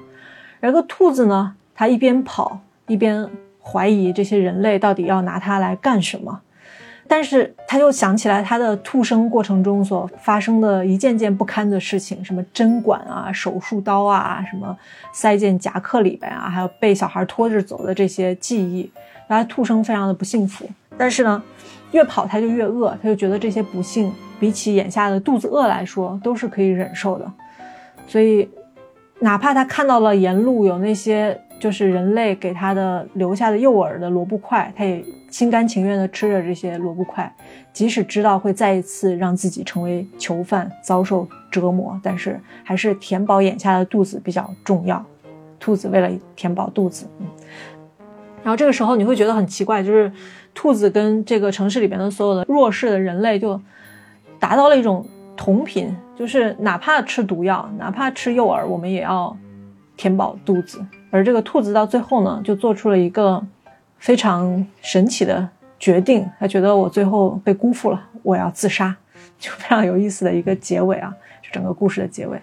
Speaker 2: 而个兔子呢，它一边跑一边怀疑这些人类到底要拿它来干什么，但是他又想起来他的兔生过程中所发生的一件件不堪的事情，什么针管啊、手术刀啊、什么塞进夹克里边啊，还有被小孩拖着走的这些记忆，然后兔生非常的不幸福。但是呢，越跑他就越饿，他就觉得这些不幸比起眼下的肚子饿来说都是可以忍受的，所以。哪怕他看到了沿路有那些就是人类给他的留下的诱饵的萝卜块，他也心甘情愿地吃着这些萝卜块，即使知道会再一次让自己成为囚犯，遭受折磨，但是还是填饱眼下的肚子比较重要。兔子为了填饱肚子，嗯，然后这个时候你会觉得很奇怪，就是兔子跟这个城市里边的所有的弱势的人类就达到了一种。同频就是哪怕吃毒药，哪怕吃诱饵，我们也要填饱肚子。而这个兔子到最后呢，就做出了一个非常神奇的决定，他觉得我最后被辜负了，我要自杀，就非常有意思的一个结尾啊，是整个故事的结尾，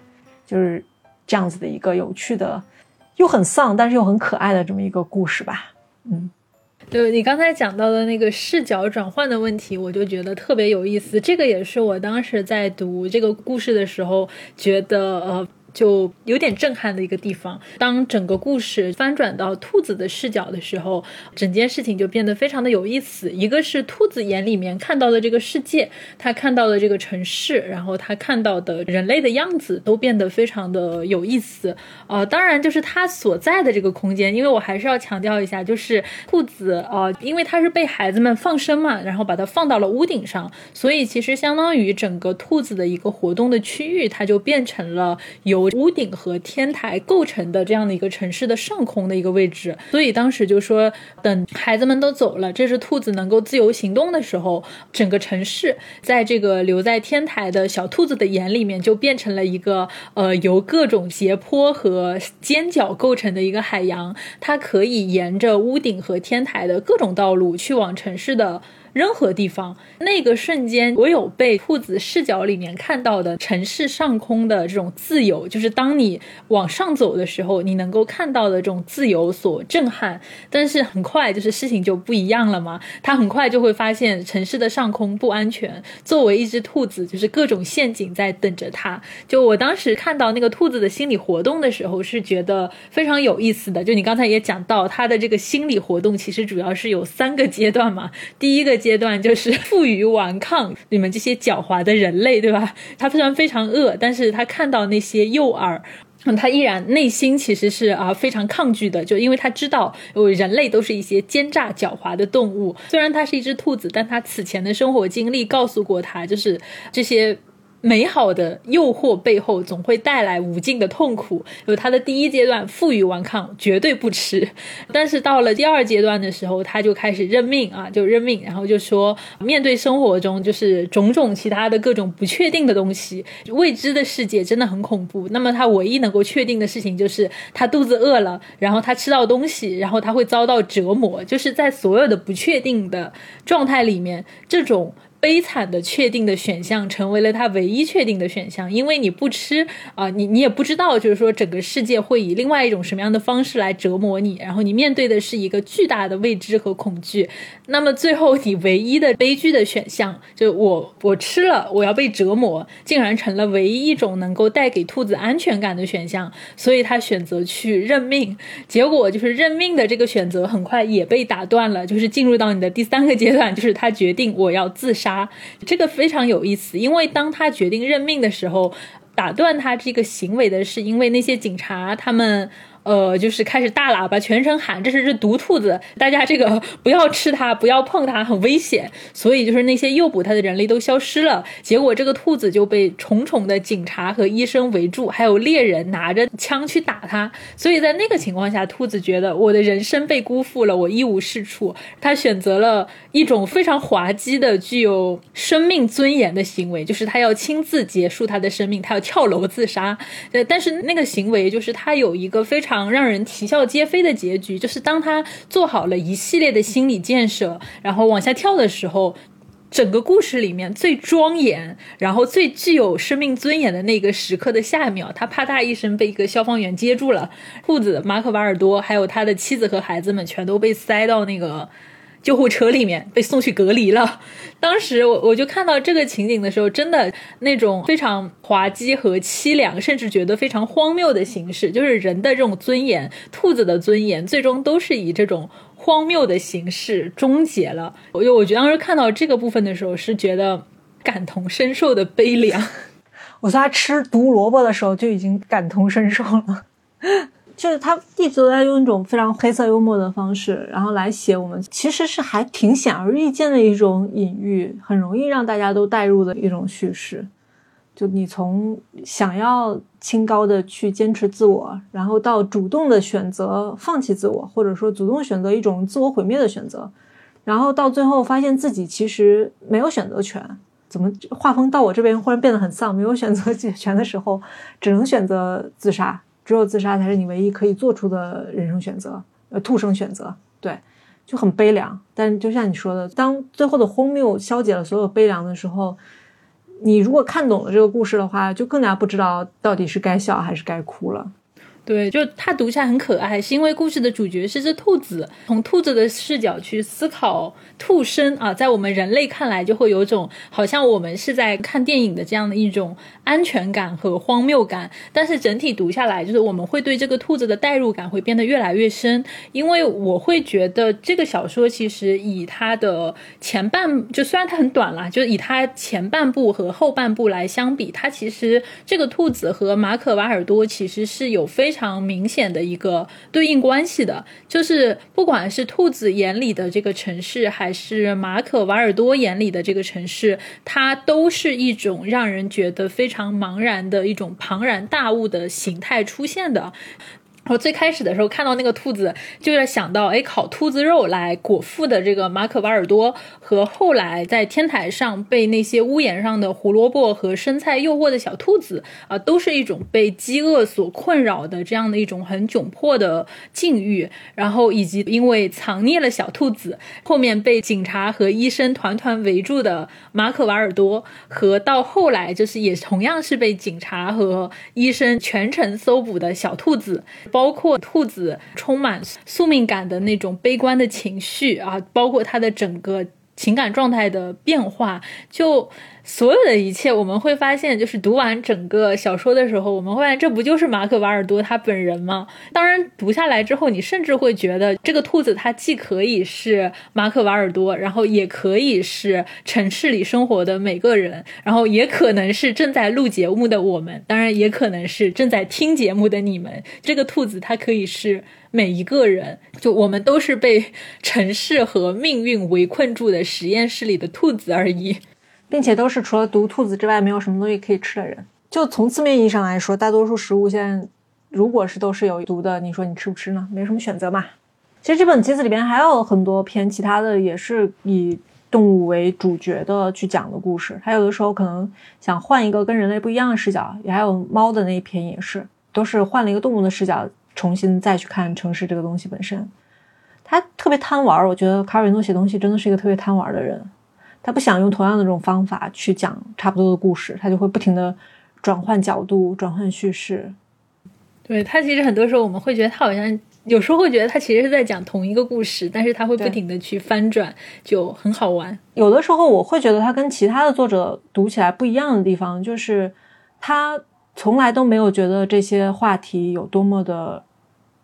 Speaker 2: 就是这样子的一个有趣的，又很丧，但是又很可爱的这么一个故事吧，嗯。
Speaker 1: 就你刚才讲到的那个视角转换的问题，我就觉得特别有意思。这个也是我当时在读这个故事的时候觉得呃。就有点震撼的一个地方。当整个故事翻转到兔子的视角的时候，整件事情就变得非常的有意思。一个是兔子眼里面看到的这个世界，他看到的这个城市，然后他看到的人类的样子，都变得非常的有意思。呃，当然就是他所在的这个空间，因为我还是要强调一下，就是兔子呃，因为它是被孩子们放生嘛，然后把它放到了屋顶上，所以其实相当于整个兔子的一个活动的区域，它就变成了由屋顶和天台构成的这样的一个城市的上空的一个位置，所以当时就说，等孩子们都走了，这只兔子能够自由行动的时候，整个城市在这个留在天台的小兔子的眼里面，就变成了一个呃由各种斜坡和尖角构成的一个海洋，它可以沿着屋顶和天台的各种道路去往城市的。任何地方，那个瞬间，我有被兔子视角里面看到的城市上空的这种自由，就是当你往上走的时候，你能够看到的这种自由所震撼。但是很快，就是事情就不一样了嘛。他很快就会发现城市的上空不安全。作为一只兔子，就是各种陷阱在等着他。就我当时看到那个兔子的心理活动的时候，是觉得非常有意思的。就你刚才也讲到，他的这个心理活动其实主要是有三个阶段嘛。第一个。阶段就是 负隅顽抗，你们这些狡猾的人类，对吧？他虽然非常饿，但是他看到那些诱饵，他依然内心其实是啊非常抗拒的，就因为他知道，人类都是一些奸诈狡猾的动物。虽然他是一只兔子，但他此前的生活经历告诉过他，就是这些。美好的诱惑背后总会带来无尽的痛苦。有他的第一阶段负隅顽抗，绝对不吃。但是到了第二阶段的时候，他就开始认命啊，就认命，然后就说面对生活中就是种种其他的各种不确定的东西，未知的世界真的很恐怖。那么他唯一能够确定的事情就是他肚子饿了，然后他吃到东西，然后他会遭到折磨。就是在所有的不确定的状态里面，这种。悲惨的确定的选项成为了他唯一确定的选项，因为你不吃啊，你你也不知道，就是说整个世界会以另外一种什么样的方式来折磨你，然后你面对的是一个巨大的未知和恐惧。那么最后你唯一的悲剧的选项，就我我吃了，我要被折磨，竟然成了唯一一种能够带给兔子安全感的选项，所以他选择去认命。结果就是认命的这个选择很快也被打断了，就是进入到你的第三个阶段，就是他决定我要自杀这个非常有意思，因为当他决定任命的时候，打断他这个行为的是因为那些警察他们。呃，就是开始大喇叭全程喊，这是只毒兔子，大家这个不要吃它，不要碰它，很危险。所以就是那些诱捕它的人类都消失了，结果这个兔子就被重重的警察和医生围住，还有猎人拿着枪去打它。所以在那个情况下，兔子觉得我的人生被辜负了，我一无是处。他选择了一种非常滑稽的、具有生命尊严的行为，就是他要亲自结束他的生命，他要跳楼自杀。呃，但是那个行为就是他有一个非常。让人啼笑皆非的结局，就是当他做好了一系列的心理建设，然后往下跳的时候，整个故事里面最庄严，然后最具有生命尊严的那个时刻的下一秒，他啪嗒一声被一个消防员接住了，兔子马可瓦尔多还有他的妻子和孩子们全都被塞到那个。救护车里面被送去隔离了。当时我我就看到这个情景的时候，真的那种非常滑稽和凄凉，甚至觉得非常荒谬的形式，就是人的这种尊严，兔子的尊严，最终都是以这种荒谬的形式终结了。我就我觉得当时看到这个部分的时候，是觉得感同身受的悲凉。
Speaker 2: 我在吃毒萝卜的时候就已经感同身受了。就是他一直都在用一种非常黑色幽默的方式，然后来写我们其实是还挺显而易见的一种隐喻，很容易让大家都带入的一种叙事。就你从想要清高的去坚持自我，然后到主动的选择放弃自我，或者说主动选择一种自我毁灭的选择，然后到最后发现自己其实没有选择权。怎么画风到我这边忽然变得很丧？没有选择 权的时候，只能选择自杀。只有自杀才是你唯一可以做出的人生选择，呃，兔生选择，对，就很悲凉。但就像你说的，当最后的荒谬消解了所有悲凉的时候，你如果看懂了这个故事的话，就更加不知道到底是该笑还是该哭了。
Speaker 1: 对，就它读起来很可爱，是因为故事的主角是只兔子，从兔子的视角去思考兔生啊，在我们人类看来就会有种好像我们是在看电影的这样的一种安全感和荒谬感，但是整体读下来，就是我们会对这个兔子的代入感会变得越来越深，因为我会觉得这个小说其实以它的前半，就虽然它很短啦，就是以它前半部和后半部来相比，它其实这个兔子和马可瓦尔多其实是有非。非常明显的一个对应关系的，就是不管是兔子眼里的这个城市，还是马可瓦尔多眼里的这个城市，它都是一种让人觉得非常茫然的一种庞然大物的形态出现的。我最开始的时候看到那个兔子，就在想到，哎，烤兔子肉来果腹的这个马可瓦尔多，和后来在天台上被那些屋檐上的胡萝卜和生菜诱惑的小兔子，啊，都是一种被饥饿所困扰的这样的一种很窘迫的境遇。然后以及因为藏匿了小兔子，后面被警察和医生团团围住的马可瓦尔多，和到后来就是也同样是被警察和医生全程搜捕的小兔子。包括兔子充满宿命感的那种悲观的情绪啊，包括他的整个情感状态的变化，就。所有的一切，我们会发现，就是读完整个小说的时候，我们会发现，这不就是马可·瓦尔多他本人吗？当然，读下来之后，你甚至会觉得，这个兔子它既可以是马可·瓦尔多，然后也可以是城市里生活的每个人，然后也可能是正在录节目的我们，当然也可能是正在听节目的你们。这个兔子它可以是每一个人，就我们都是被城市和命运围困住的实验室里的兔子而已。
Speaker 2: 并且都是除了毒兔子之外没有什么东西可以吃的人。就从字面意义上来说，大多数食物现在如果是都是有毒的，你说你吃不吃呢？没什么选择嘛。其实这本集子里边还有很多篇其他的，也是以动物为主角的去讲的故事。还有的时候可能想换一个跟人类不一样的视角，也还有猫的那一篇也是，都是换了一个动物的视角，重新再去看城市这个东西本身。他特别贪玩，我觉得卡尔维诺写东西真的是一个特别贪玩的人。他不想用同样的这种方法去讲差不多的故事，他就会不停的转换角度、转换叙事。
Speaker 1: 对他，其实很多时候我们会觉得他好像有时候会觉得他其实是在讲同一个故事，但是他会不停的去翻转，就很好玩。
Speaker 2: 有的时候我会觉得他跟其他的作者读起来不一样的地方，就是他从来都没有觉得这些话题有多么的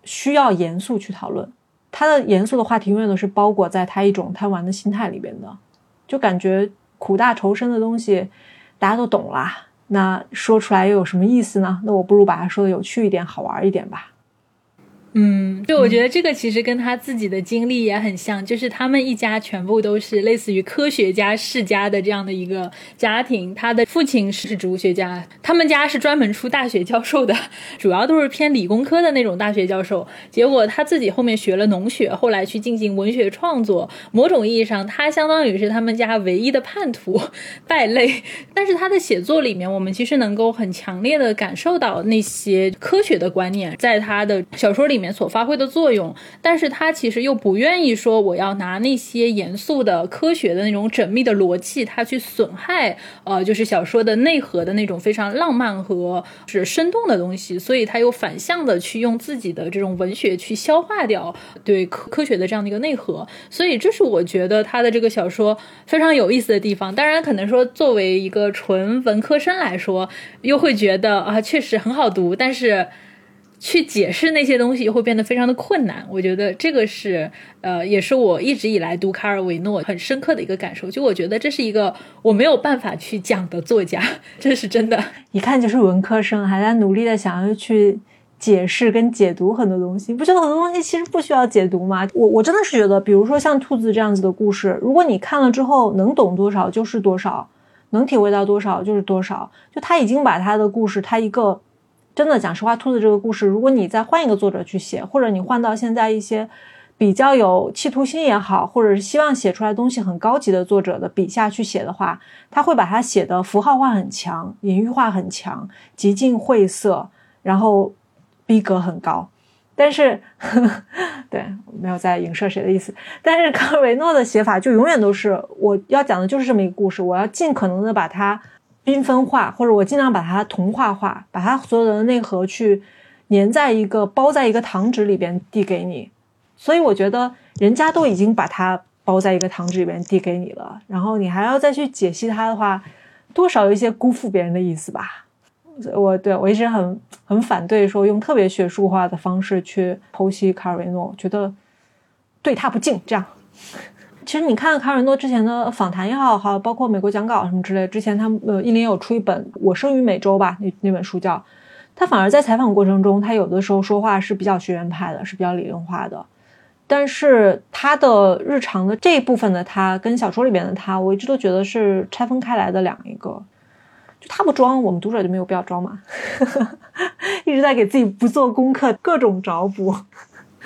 Speaker 2: 需要严肃去讨论。他的严肃的话题永远都是包裹在他一种贪玩的心态里边的，就感觉苦大仇深的东西大家都懂啦，那说出来又有什么意思呢？那我不如把它说的有趣一点、好玩一点吧。
Speaker 1: 嗯，就我觉得这个其实跟他自己的经历也很像，就是他们一家全部都是类似于科学家世家的这样的一个家庭。他的父亲是植物学家，他们家是专门出大学教授的，主要都是偏理工科的那种大学教授。结果他自己后面学了农学，后来去进行文学创作。某种意义上，他相当于是他们家唯一的叛徒、败类。但是他的写作里面，我们其实能够很强烈的感受到那些科学的观念，在他的小说里。面所发挥的作用，但是他其实又不愿意说我要拿那些严肃的科学的那种缜密的逻辑，他去损害呃，就是小说的内核的那种非常浪漫和是生动的东西，所以他又反向的去用自己的这种文学去消化掉对科科学的这样的一个内核，所以这是我觉得他的这个小说非常有意思的地方。当然，可能说作为一个纯文科生来说，又会觉得啊，确实很好读，但是。去解释那些东西会变得非常的困难，我觉得这个是，呃，也是我一直以来读卡尔维诺很深刻的一个感受。就我觉得这是一个我没有办法去讲的作家，这是真的。
Speaker 2: 一看就是文科生，还在努力的想要去解释跟解读很多东西。不觉得很多东西其实不需要解读吗？我我真的是觉得，比如说像兔子这样子的故事，如果你看了之后能懂多少就是多少，能体会到多少就是多少。就他已经把他的故事，他一个。真的，讲实话，兔子这个故事，如果你再换一个作者去写，或者你换到现在一些比较有企图心也好，或者是希望写出来东西很高级的作者的笔下去写的话，他会把它写的符号化很强，隐喻化很强，极尽晦涩，然后逼格很高。但是，呵 呵对，没有在影射谁的意思。但是卡尔维诺的写法就永远都是我要讲的就是这么一个故事，我要尽可能的把它。缤纷化，或者我尽量把它童话化，把它所有的内核去粘在一个包在一个糖纸里边递给你。所以我觉得人家都已经把它包在一个糖纸里边递给你了，然后你还要再去解析它的话，多少有一些辜负别人的意思吧。我对我一直很很反对说用特别学术化的方式去剖析卡尔维诺，觉得对他不敬。这样。其实你看卡尔诺之前的访谈也好，好包括美国讲稿什么之类，之前他呃，一林有出一本《我生于美洲》吧，那那本书叫，他反而在采访过程中，他有的时候说话是比较学院派的，是比较理论化的，但是他的日常的这一部分的他跟小说里边的他，我一直都觉得是拆分开来的两一个，就他不装，我们读者就没有必要装嘛，一直在给自己不做功课，各种找补。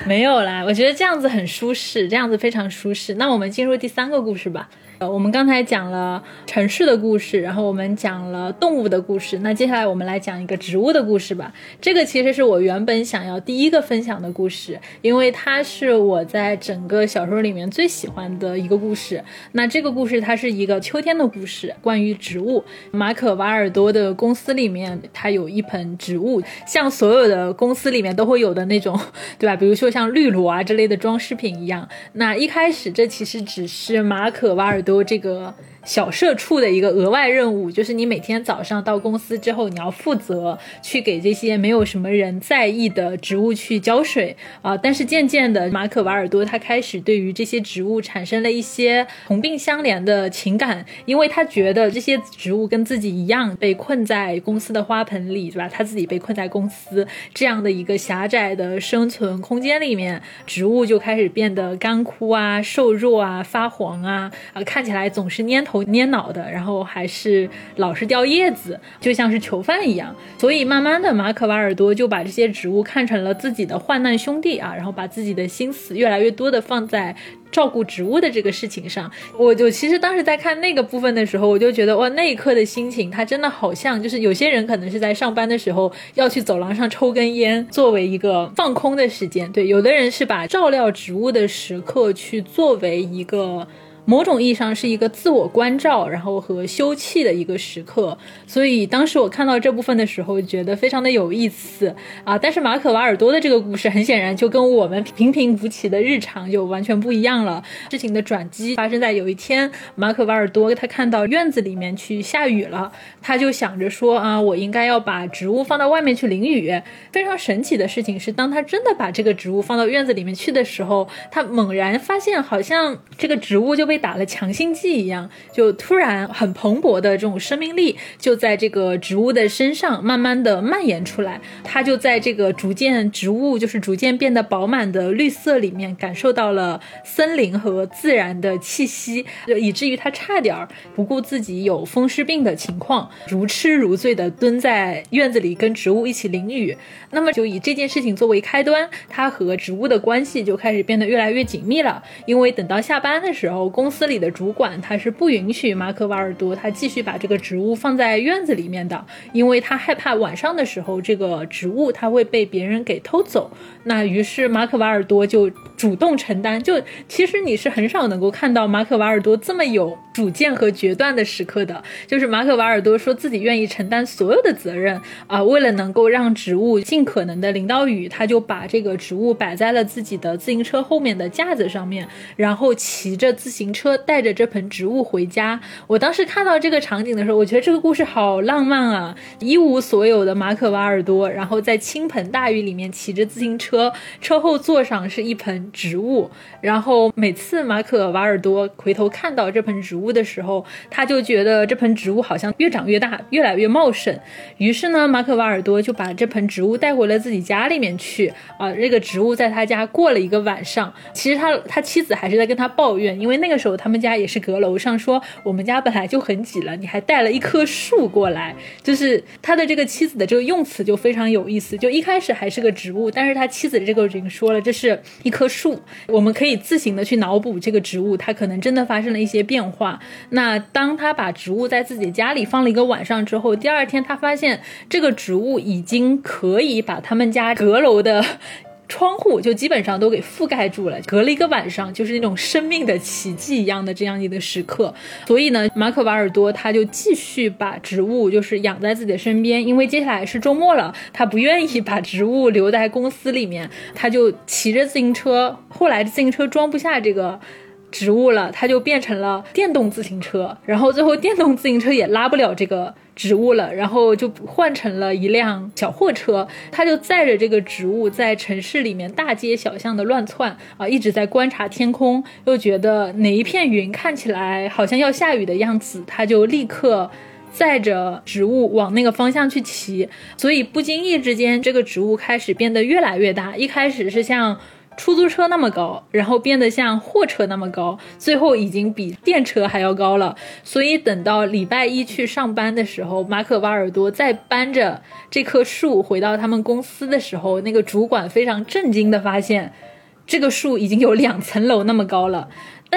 Speaker 1: 没有啦，我觉得这样子很舒适，这样子非常舒适。那我们进入第三个故事吧。呃，我们刚才讲了城市的故事，然后我们讲了动物的故事，那接下来我们来讲一个植物的故事吧。这个其实是我原本想要第一个分享的故事，因为它是我在整个小说里面最喜欢的一个故事。那这个故事它是一个秋天的故事，关于植物。马可瓦尔多的公司里面，它有一盆植物，像所有的公司里面都会有的那种，对吧？比如说像绿萝啊之类的装饰品一样。那一开始这其实只是马可瓦尔。都这个。小社畜的一个额外任务，就是你每天早上到公司之后，你要负责去给这些没有什么人在意的植物去浇水啊。但是渐渐的，马可瓦尔多他开始对于这些植物产生了一些同病相怜的情感，因为他觉得这些植物跟自己一样被困在公司的花盆里，对吧？他自己被困在公司这样的一个狭窄的生存空间里面，植物就开始变得干枯啊、瘦弱啊、发黄啊，啊，看起来总是蔫头。捏脑的，然后还是老是掉叶子，就像是囚犯一样。所以慢慢的，马可瓦尔多就把这些植物看成了自己的患难兄弟啊，然后把自己的心思越来越多的放在照顾植物的这个事情上。我就其实当时在看那个部分的时候，我就觉得哇，那一刻的心情，他真的好像就是有些人可能是在上班的时候要去走廊上抽根烟，作为一个放空的时间。对，有的人是把照料植物的时刻去作为一个。某种意义上是一个自我关照，然后和休憩的一个时刻。所以当时我看到这部分的时候，觉得非常的有意思啊。但是马可·瓦尔多的这个故事，很显然就跟我们平平无奇的日常就完全不一样了。事情的转机发生在有一天，马可·瓦尔多他看到院子里面去下雨了，他就想着说啊，我应该要把植物放到外面去淋雨。非常神奇的事情是，当他真的把这个植物放到院子里面去的时候，他猛然发现，好像这个植物就被打了强心剂一样，就突然很蓬勃的这种生命力就在这个植物的身上慢慢的蔓延出来。他就在这个逐渐植物就是逐渐变得饱满的绿色里面，感受到了森林和自然的气息，就以至于他差点不顾自己有风湿病的情况，如痴如醉的蹲在院子里跟植物一起淋雨。那么就以这件事情作为开端，他和植物的关系就开始变得越来越紧密了。因为等到下班的时候，公司里的主管他是不允许马可·瓦尔多他继续把这个植物放在院子里面的，因为他害怕晚上的时候这个植物它会被别人给偷走。那于是马可·瓦尔多就主动承担。就其实你是很少能够看到马可·瓦尔多这么有主见和决断的时刻的。就是马可·瓦尔多说自己愿意承担所有的责任啊，为了能够让植物尽可能的淋到雨，他就把这个植物摆在了自己的自行车后面的架子上面，然后骑着自行车带着这盆植物回家。我当时看到这个场景的时候，我觉得这个故事好浪漫啊！一无所有的马可·瓦尔多，然后在倾盆大雨里面骑着自行车，车后座上是一盆植物。然后每次马可·瓦尔多回头看到这盆植物的时候，他就觉得这盆植物好像越长越大，越来越茂盛。于是呢，马可·瓦尔多就把这盆植物带回了自己家里面去啊。这个植物在他家过了一个晚上。其实他他妻子还是在跟他抱怨，因为那个时候他们家也是阁楼上，说我们家本来就很挤了，你还带了一棵树过来。就是他的这个妻子的这个用词就非常有意思。就一开始还是个植物，但是他妻子这个已经说了，这是一棵树。我们可以自行的去脑补这个植物，它可能真的发生了一些变化。那当他把植物在自己家里放了一个晚上之后，第二天他发现这个植物已经可以把他们家阁楼的。窗户就基本上都给覆盖住了，隔了一个晚上，就是那种生命的奇迹一样的这样一个时刻。所以呢，马可·瓦尔多他就继续把植物就是养在自己的身边，因为接下来是周末了，他不愿意把植物留在公司里面，他就骑着自行车。后来自行车装不下这个。植物了，它就变成了电动自行车，然后最后电动自行车也拉不了这个植物了，然后就换成了一辆小货车，它就载着这个植物在城市里面大街小巷的乱窜啊，一直在观察天空，又觉得哪一片云看起来好像要下雨的样子，它就立刻载着植物往那个方向去骑，所以不经意之间，这个植物开始变得越来越大，一开始是像。出租车那么高，然后变得像货车那么高，最后已经比电车还要高了。所以等到礼拜一去上班的时候，马可·瓦尔多再搬着这棵树回到他们公司的时候，那个主管非常震惊的发现，这个树已经有两层楼那么高了。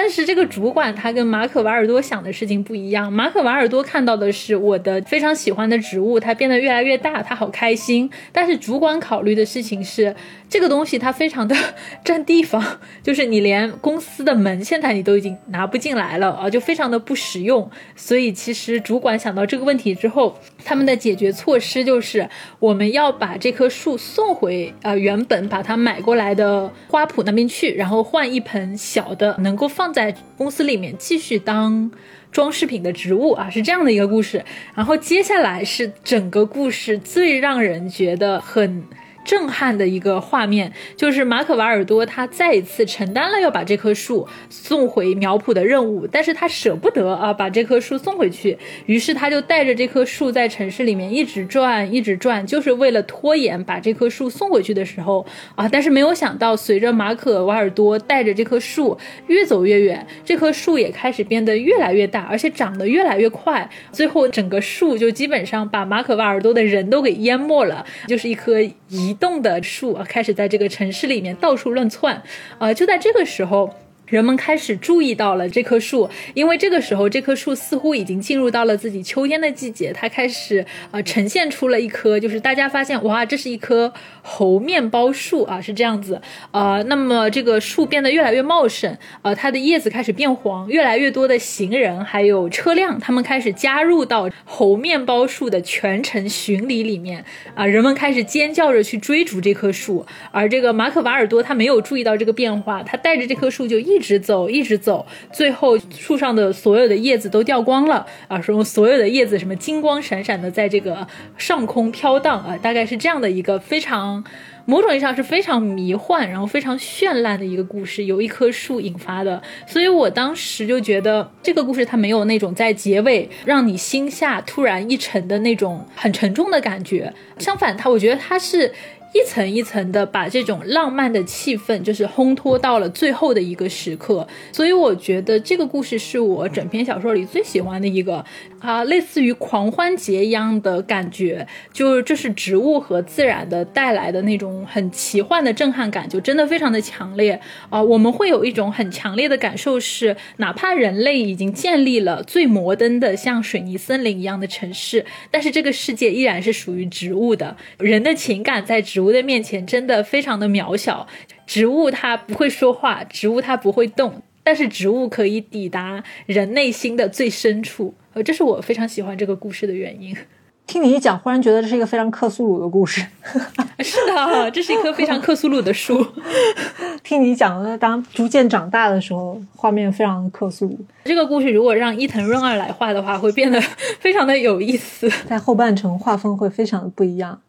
Speaker 1: 但是这个主管他跟马可·瓦尔多想的事情不一样。马可·瓦尔多看到的是我的非常喜欢的植物，它变得越来越大，他好开心。但是主管考虑的事情是。这个东西它非常的占地方，就是你连公司的门现在你都已经拿不进来了啊，就非常的不实用。所以其实主管想到这个问题之后，他们的解决措施就是我们要把这棵树送回呃原本把它买过来的花圃那边去，然后换一盆小的能够放在公司里面继续当装饰品的植物啊，是这样的一个故事。然后接下来是整个故事最让人觉得很。震撼的一个画面，就是马可·瓦尔多他再一次承担了要把这棵树送回苗圃的任务，但是他舍不得啊把这棵树送回去，于是他就带着这棵树在城市里面一直转，一直转，就是为了拖延把这棵树送回去的时候啊，但是没有想到，随着马可·瓦尔多带着这棵树越走越远，这棵树也开始变得越来越大，而且长得越来越快，最后整个树就基本上把马可·瓦尔多的人都给淹没了，就是一棵一动的树啊，开始在这个城市里面到处乱窜，啊，就在这个时候，人们开始注意到了这棵树，因为这个时候这棵树似乎已经进入到了自己秋天的季节，它开始呃呈现出了一棵，就是大家发现哇，这是一棵猴面包树啊，是这样子。呃，那么这个树变得越来越茂盛，呃，它的叶子开始变黄，越来越多的行人还有车辆，他们开始加入到猴面包树的全程巡礼里面。啊，人们开始尖叫着去追逐这棵树，而这个马可瓦尔多他没有注意到这个变化，他带着这棵树就一一直走，一直走，最后树上的所有的叶子都掉光了啊，说所有的叶子什么金光闪闪的在这个上空飘荡啊，大概是这样的一个非常。某种意义上是非常迷幻，然后非常绚烂的一个故事，由一棵树引发的。所以我当时就觉得这个故事它没有那种在结尾让你心下突然一沉的那种很沉重的感觉，相反，它我觉得它是。一层一层的把这种浪漫的气氛，就是烘托到了最后的一个时刻，所以我觉得这个故事是我整篇小说里最喜欢的一个啊，类似于狂欢节一样的感觉，就是这是植物和自然的带来的那种很奇幻的震撼感，就真的非常的强烈啊！我们会有一种很强烈的感受是，哪怕人类已经建立了最摩登的像水泥森林一样的城市，但是这个世界依然是属于植物的，人的情感在植。植物的面前真的非常的渺小，植物它不会说话，植物它不会动，但是植物可以抵达人内心的最深处，呃，这是我非常喜欢这个故事的原因。
Speaker 2: 听你一讲，忽然觉得这是一个非常克苏鲁的故事。
Speaker 1: 是的，这是一棵非常克苏鲁的树。
Speaker 2: 听你讲的，当逐渐长大的时候，画面非常的克苏鲁。
Speaker 1: 这个故事如果让伊藤润二来画的话，会变得非常的有意思，
Speaker 2: 在后半程画风会非常的不一样。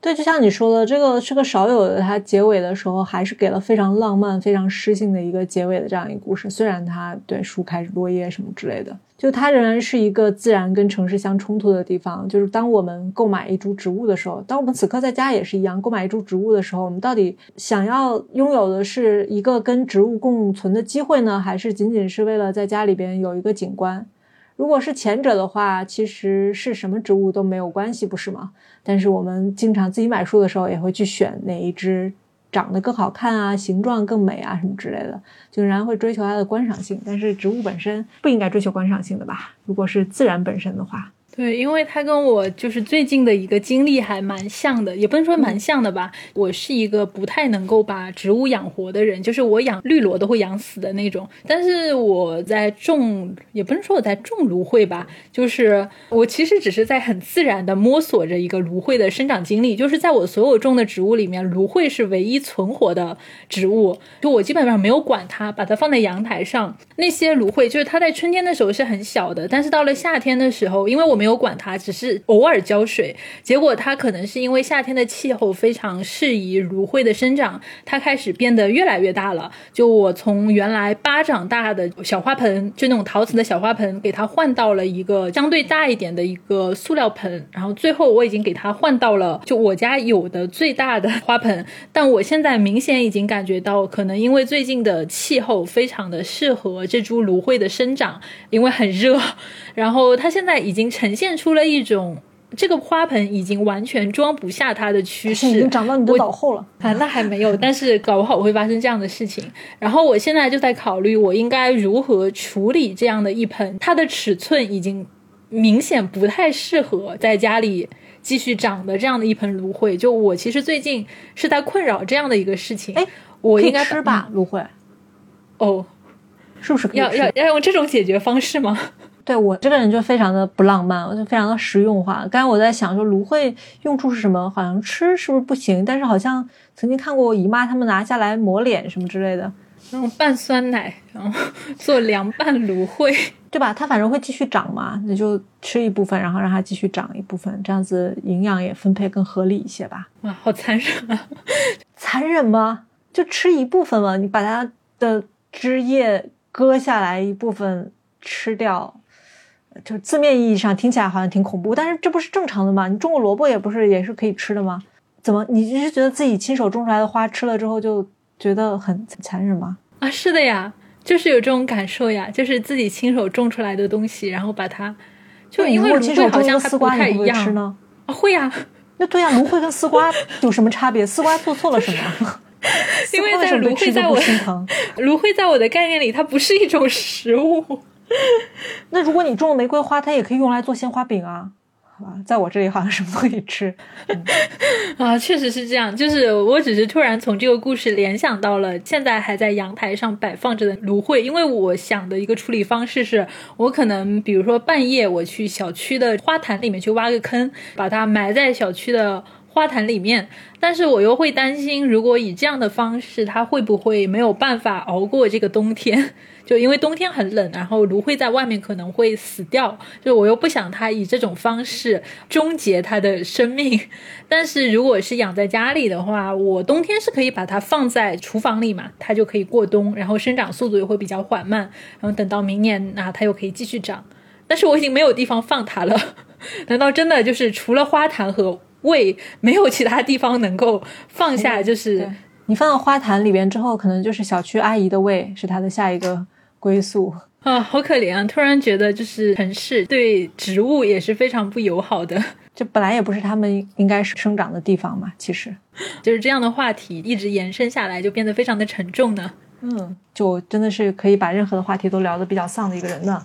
Speaker 2: 对，就像你说的，这个是个少有的，它结尾的时候还是给了非常浪漫、非常诗性的一个结尾的这样一个故事。虽然它对树开始落叶什么之类的，就它仍然是一个自然跟城市相冲突的地方。就是当我们购买一株植物的时候，当我们此刻在家也是一样，购买一株植物的时候，我们到底想要拥有的是一个跟植物共存的机会呢，还是仅仅是为了在家里边有一个景观？如果是前者的话，其实是什么植物都没有关系，不是吗？但是我们经常自己买树的时候，也会去选哪一只长得更好看啊，形状更美啊，什么之类的，就仍然会追求它的观赏性。但是植物本身不应该追求观赏性的吧？如果是自然本身的话。
Speaker 1: 对，因为他跟我就是最近的一个经历还蛮像的，也不能说蛮像的吧。我是一个不太能够把植物养活的人，就是我养绿萝都会养死的那种。但是我在种，也不能说我在种芦荟吧，就是我其实只是在很自然的摸索着一个芦荟的生长经历。就是在我所有种的植物里面，芦荟是唯一存活的植物，就我基本上没有管它，把它放在阳台上。那些芦荟就是它在春天的时候是很小的，但是到了夏天的时候，因为我没有。没有管它，只是偶尔浇水。结果它可能是因为夏天的气候非常适宜芦荟的生长，它开始变得越来越大了。就我从原来巴掌大的小花盆，就那种陶瓷的小花盆，给它换到了一个相对大一点的一个塑料盆。然后最后我已经给它换到了就我家有的最大的花盆。但我现在明显已经感觉到，可能因为最近的气候非常的适合这株芦荟的生长，因为很热。然后它现在已经呈现出了一种，这个花盆已经完全装不下它的趋势，已
Speaker 2: 经长到你的脑后了
Speaker 1: 啊！那还没有，但是搞不好会发生这样的事情。然后我现在就在考虑，我应该如何处理这样的一盆，它的尺寸已经明显不太适合在家里继续长的这样的一盆芦荟。就我其实最近是在困扰这样的一个事情。
Speaker 2: 哎，
Speaker 1: 我应该
Speaker 2: 吃吧芦荟？
Speaker 1: 哦，
Speaker 2: 是不是
Speaker 1: 要要要用这种解决方式吗？
Speaker 2: 对我这个人就非常的不浪漫，我就非常的实用化。刚才我在想说芦荟用处是什么？好像吃是不是不行？但是好像曾经看过我姨妈他们拿下来抹脸什么之类的，
Speaker 1: 然后拌酸奶，然后 做凉拌芦荟，
Speaker 2: 对吧？它反正会继续长嘛，那就吃一部分，然后让它继续长一部分，这样子营养也分配更合理一些吧。
Speaker 1: 哇，好残忍啊！
Speaker 2: 残忍吗？就吃一部分嘛，你把它的枝叶割下来一部分吃掉。就字面意义上听起来好像挺恐怖，但是这不是正常的吗？你种个萝卜也不是也是可以吃的吗？怎么你是觉得自己亲手种出来的花吃了之后就觉得很残忍吗？
Speaker 1: 啊，是的呀，就是有这种感受呀，就是自己亲手种出来的东西，然后把它就因为芦荟好像
Speaker 2: 丝瓜
Speaker 1: 太一
Speaker 2: 样呢？
Speaker 1: 啊，会呀，
Speaker 2: 那对呀，芦荟跟丝瓜有什么差别？丝瓜做错了什么？
Speaker 1: 因为在芦荟在我
Speaker 2: 心疼，
Speaker 1: 芦荟在我的概念里，它不是一种食物。
Speaker 2: 那如果你种玫瑰花，它也可以用来做鲜花饼啊。啊，在我这里好像什么都可以吃，
Speaker 1: 啊，确实是这样。就是我只是突然从这个故事联想到了现在还在阳台上摆放着的芦荟，因为我想的一个处理方式是，我可能比如说半夜我去小区的花坛里面去挖个坑，把它埋在小区的花坛里面，但是我又会担心，如果以这样的方式，它会不会没有办法熬过这个冬天？就因为冬天很冷，然后芦荟在外面可能会死掉，就我又不想它以这种方式终结它的生命。但是如果是养在家里的话，我冬天是可以把它放在厨房里嘛，它就可以过冬，然后生长速度也会比较缓慢，然后等到明年那它又可以继续长。但是我已经没有地方放它了，难道真的就是除了花坛和胃，没有其他地方能够放下？就是
Speaker 2: 你放到花坛里边之后，可能就是小区阿姨的胃是它的下一个。归宿
Speaker 1: 啊，好可怜啊！突然觉得，就是城市对植物也是非常不友好的。
Speaker 2: 这本来也不是他们应该是生长的地方嘛。其实，
Speaker 1: 就是这样的话题一直延伸下来，就变得非常的沉重呢。
Speaker 2: 嗯，就真的是可以把任何的话题都聊得比较丧的一个人呢。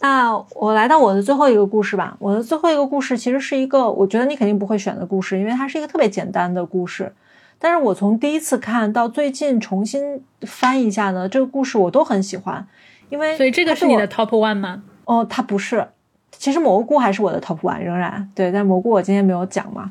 Speaker 2: 那我来到我的最后一个故事吧。我的最后一个故事其实是一个我觉得你肯定不会选的故事，因为它是一个特别简单的故事。但是我从第一次看到最近重新翻一下呢，这个故事我都很喜欢，因为
Speaker 1: 所以这个是你的 top one 吗？
Speaker 2: 哦，它不是，其实蘑菇还是我的 top one，仍然。对，但蘑菇我今天没有讲嘛，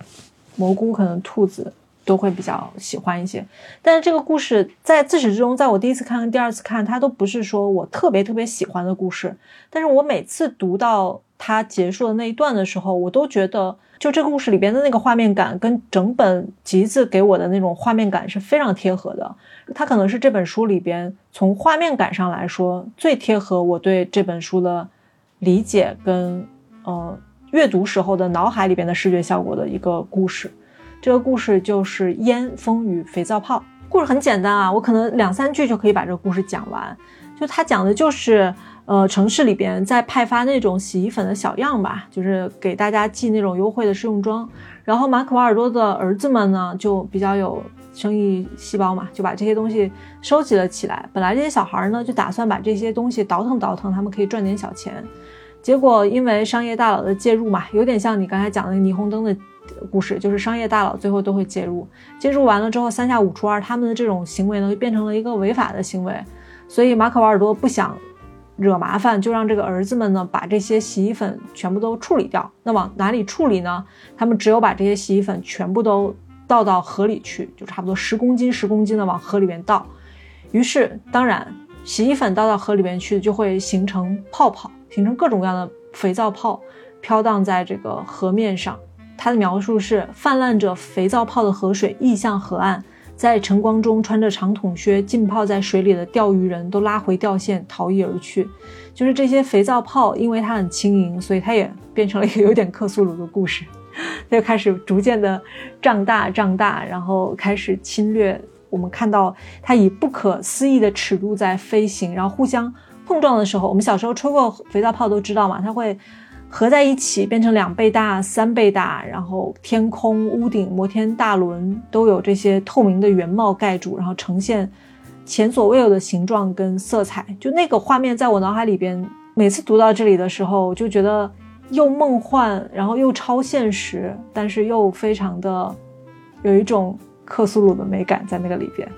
Speaker 2: 蘑菇可能兔子都会比较喜欢一些，但是这个故事在自始至终，在我第一次看跟、第二次看，它都不是说我特别特别喜欢的故事，但是我每次读到它结束的那一段的时候，我都觉得。就这个故事里边的那个画面感，跟整本集子给我的那种画面感是非常贴合的。它可能是这本书里边从画面感上来说最贴合我对这本书的理解跟呃阅读时候的脑海里边的视觉效果的一个故事。这个故事就是《烟风与肥皂泡》。故事很简单啊，我可能两三句就可以把这个故事讲完。就它讲的就是。呃，城市里边在派发那种洗衣粉的小样吧，就是给大家寄那种优惠的试用装。然后马可·瓦尔多的儿子们呢，就比较有生意细胞嘛，就把这些东西收集了起来。本来这些小孩呢，就打算把这些东西倒腾倒腾，他们可以赚点小钱。结果因为商业大佬的介入嘛，有点像你刚才讲的霓虹灯的故事，就是商业大佬最后都会介入。介入完了之后，三下五除二，他们的这种行为呢，就变成了一个违法的行为。所以马可·瓦尔多不想。惹麻烦，就让这个儿子们呢把这些洗衣粉全部都处理掉。那往哪里处理呢？他们只有把这些洗衣粉全部都倒到河里去，就差不多十公斤十公斤的往河里面倒。于是，当然，洗衣粉倒到河里面去，就会形成泡泡，形成各种各样的肥皂泡，飘荡在这个河面上。他的描述是：泛滥着肥皂泡的河水溢向河岸。在晨光中，穿着长筒靴浸泡在水里的钓鱼人都拉回钓线逃逸而去。就是这些肥皂泡，因为它很轻盈，所以它也变成了一个有点克苏鲁的故事。它 就开始逐渐的胀大、胀大，然后开始侵略。我们看到它以不可思议的尺度在飞行，然后互相碰撞的时候，我们小时候抽过肥皂泡都知道嘛，它会。合在一起变成两倍大、三倍大，然后天空、屋顶、摩天大轮都有这些透明的原貌盖住，然后呈现前所未有的形状跟色彩。就那个画面在我脑海里边，每次读到这里的时候，就觉得又梦幻，然后又超现实，但是又非常的有一种克苏鲁的美感在那个里边。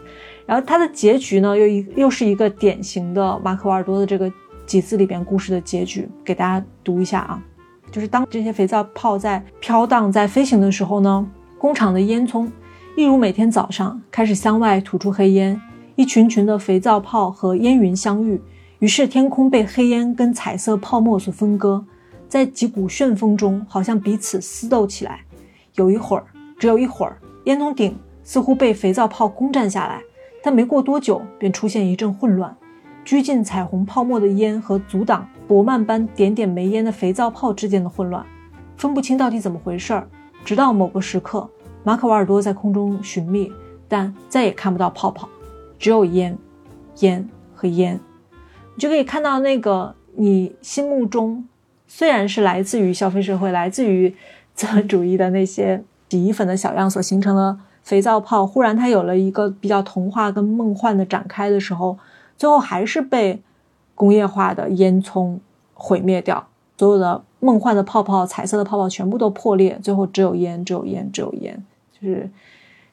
Speaker 2: 然后它的结局呢，又一又是一个典型的马可·瓦尔多的这个。几字里边故事的结局，给大家读一下啊，就是当这些肥皂泡在飘荡、在飞行的时候呢，工厂的烟囱一如每天早上开始向外吐出黑烟，一群群的肥皂泡和烟云相遇，于是天空被黑烟跟彩色泡沫所分割，在几股旋风中，好像彼此厮斗起来。有一会儿，只有一会儿，烟囱顶似乎被肥皂泡攻占下来，但没过多久，便出现一阵混乱。拘禁彩虹泡沫的烟和阻挡薄曼般点点煤烟的肥皂泡之间的混乱，分不清到底怎么回事儿。直到某个时刻，马可·瓦尔多在空中寻觅，但再也看不到泡泡，只有烟、烟和烟。你就可以看到那个你心目中虽然是来自于消费社会、来自于资本主义的那些洗衣粉的小样所形成的肥皂泡忽然它有了一个比较童话跟梦幻的展开的时候，最后还是被工业化的烟囱毁灭掉，所有的梦幻的泡泡、彩色的泡泡全部都破裂，最后只有烟，只有烟，只有烟，就是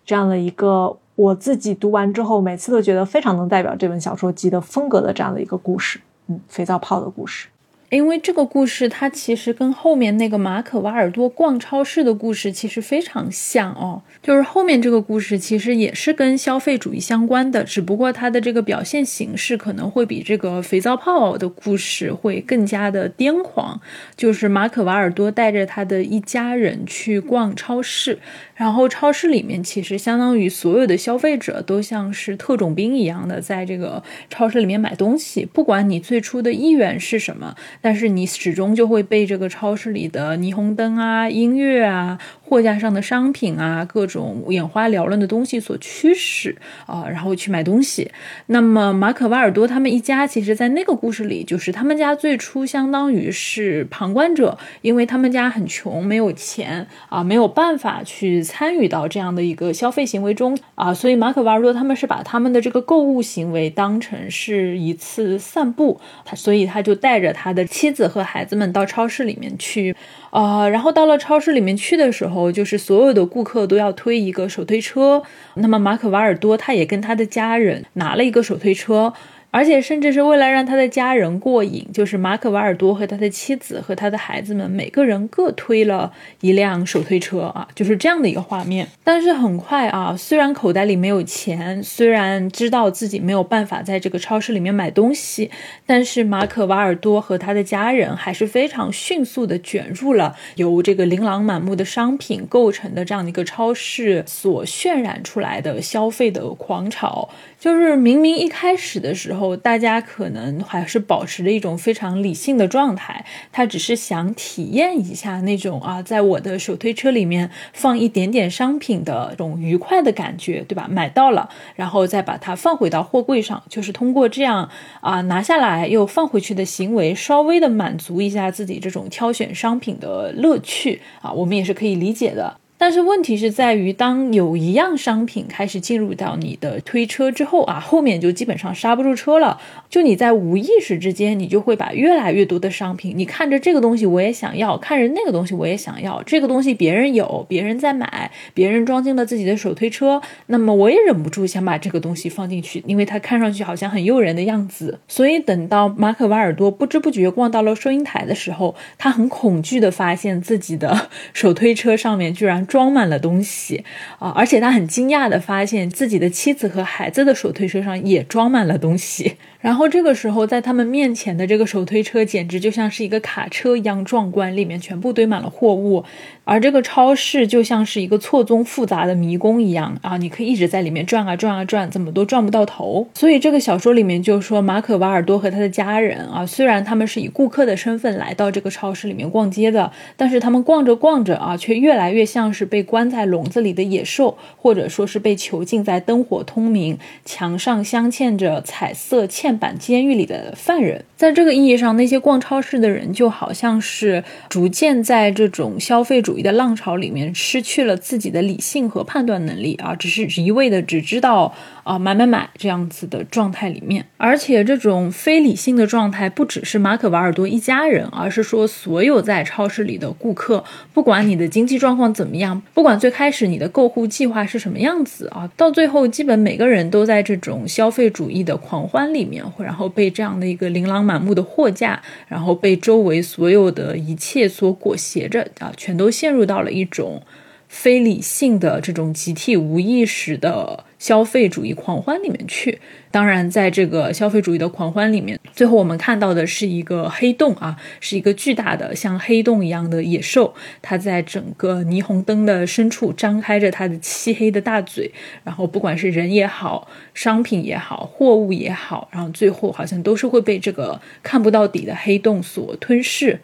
Speaker 2: 这样的一个我自己读完之后，每次都觉得非常能代表这本小说集的风格的这样的一个故事，嗯，肥皂泡的故事。
Speaker 1: 因为这个故事，它其实跟后面那个马可·瓦尔多逛超市的故事其实非常像哦。就是后面这个故事其实也是跟消费主义相关的，只不过它的这个表现形式可能会比这个肥皂泡的故事会更加的癫狂。就是马可·瓦尔多带着他的一家人去逛超市，然后超市里面其实相当于所有的消费者都像是特种兵一样的在这个超市里面买东西，不管你最初的意愿是什么。但是你始终就会被这个超市里的霓虹灯啊、音乐啊、货架上的商品啊、各种眼花缭乱的东西所驱使啊，然后去买东西。那么马可·瓦尔多他们一家，其实，在那个故事里，就是他们家最初相当于是旁观者，因为他们家很穷，没有钱啊，没有办法去参与到这样的一个消费行为中啊，所以马可·瓦尔多他们是把他们的这个购物行为当成是一次散步，他所以他就带着他的。妻子和孩子们到超市里面去，啊，然后到了超市里面去的时候，就是所有的顾客都要推一个手推车。那么马可·瓦尔多他也跟他的家人拿了一个手推车。而且甚至是为了让他的家人过瘾，就是马可·瓦尔多和他的妻子和他的孩子们每个人各推了一辆手推车啊，就是这样的一个画面。但是很快啊，虽然口袋里没有钱，虽然知道自己没有办法在这个超市里面买东西，但是马可·瓦尔多和他的家人还是非常迅速的卷入了由这个琳琅满目的商品构成的这样的一个超市所渲染出来的消费的狂潮。就是明明一开始的时候，大家可能还是保持着一种非常理性的状态，他只是想体验一下那种啊，在我的手推车里面放一点点商品的这种愉快的感觉，对吧？买到了，然后再把它放回到货柜上，就是通过这样啊拿下来又放回去的行为，稍微的满足一下自己这种挑选商品的乐趣啊，我们也是可以理解的。但是问题是在于，当有一样商品开始进入到你的推车之后啊，后面就基本上刹不住车了。就你在无意识之间，你就会把越来越多的商品，你看着这个东西我也想要，看着那个东西我也想要，这个东西别人有，别人在买，别人装进了自己的手推车，那么我也忍不住想把这个东西放进去，因为它看上去好像很诱人的样子。所以等到马可·瓦尔多不知不觉逛到了收银台的时候，他很恐惧的发现自己的手推车上面居然。装满了东西啊！而且他很惊讶的发现自己的妻子和孩子的手推车上也装满了东西。然后这个时候，在他们面前的这个手推车简直就像是一个卡车一样壮观，里面全部堆满了货物。而这个超市就像是一个错综复杂的迷宫一样啊！你可以一直在里面转啊转啊转，怎么都转不到头。所以这个小说里面就说，马可·瓦尔多和他的家人啊，虽然他们是以顾客的身份来到这个超市里面逛街的，但是他们逛着逛着啊，却越来越像是被关在笼子里的野兽，或者说是被囚禁在灯火通明、墙上镶嵌着彩色嵌板监狱里的犯人。在这个意义上，那些逛超市的人就好像是逐渐在这种消费主义。的浪潮里面失去了自己的理性和判断能力啊，只是一味的只知道啊买买买这样子的状态里面，而且这种非理性的状态不只是马可·瓦尔多一家人，而是说所有在超市里的顾客，不管你的经济状况怎么样，不管最开始你的购物计划是什么样子啊，到最后基本每个人都在这种消费主义的狂欢里面，然后被这样的一个琳琅满目的货架，然后被周围所有的一切所裹挟着啊，全都陷入到了一种非理性的这种集体无意识的消费主义狂欢里面去。当然，在这个消费主义的狂欢里面，最后我们看到的是一个黑洞啊，是一个巨大的像黑洞一样的野兽，它在整个霓虹灯的深处张开着它的漆黑的大嘴，然后不管是人也好，商品也好，货物也好，然后最后好像都是会被这个看不到底的黑洞所吞噬。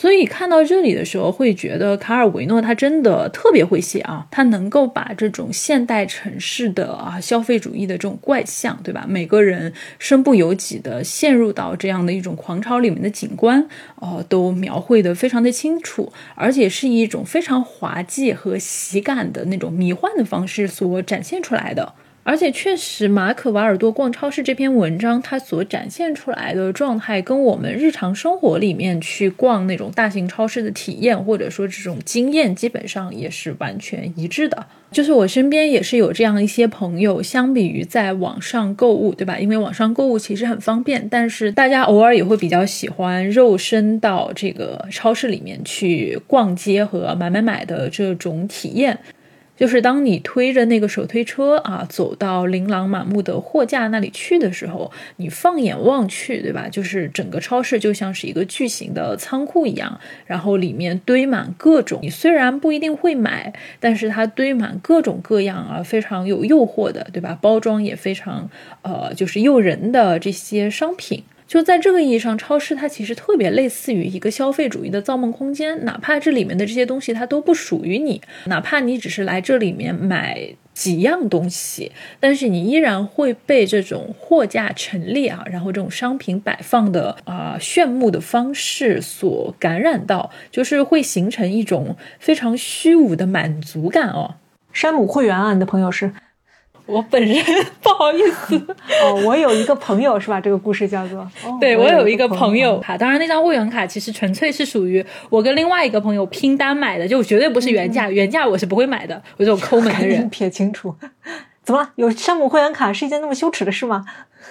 Speaker 1: 所以看到这里的时候，会觉得卡尔维诺他真的特别会写啊，他能够把这种现代城市的啊消费主义的这种怪象，对吧？每个人身不由己的陷入到这样的一种狂潮里面的景观，呃，都描绘的非常的清楚，而且是一种非常滑稽和喜感的那种迷幻的方式所展现出来的。而且确实，马可·瓦尔多逛超市这篇文章，它所展现出来的状态，跟我们日常生活里面去逛那种大型超市的体验，或者说这种经验，基本上也是完全一致的。就是我身边也是有这样一些朋友，相比于在网上购物，对吧？因为网上购物其实很方便，但是大家偶尔也会比较喜欢肉身到这个超市里面去逛街和买买买的这种体验。就是当你推着那个手推车啊，走到琳琅满目的货架那里去的时候，你放眼望去，对吧？就是整个超市就像是一个巨型的仓库一样，然后里面堆满各种你虽然不一定会买，但是它堆满各种各样啊，非常有诱惑的，对吧？包装也非常呃，就是诱人的这些商品。就在这个意义上，超市它其实特别类似于一个消费主义的造梦空间。哪怕这里面的这些东西它都不属于你，哪怕你只是来这里面买几样东西，但是你依然会被这种货架陈列啊，然后这种商品摆放的啊炫目的方式所感染到，就是会形成一种非常虚无的满足感哦。
Speaker 2: 山姆会员啊，你的朋友是？
Speaker 1: 我本人不好意思
Speaker 2: 哦，我有一个朋友是吧？这个故事叫做
Speaker 1: 对
Speaker 2: 我
Speaker 1: 有一个
Speaker 2: 朋
Speaker 1: 友卡，当然那张会员卡其实纯粹是属于我跟另外一个朋友拼单买的，就绝对不是原价，原价我是不会买的，我这种抠门的人。
Speaker 2: 撇清楚，怎么了？有山姆会员卡是一件那么羞耻的事吗？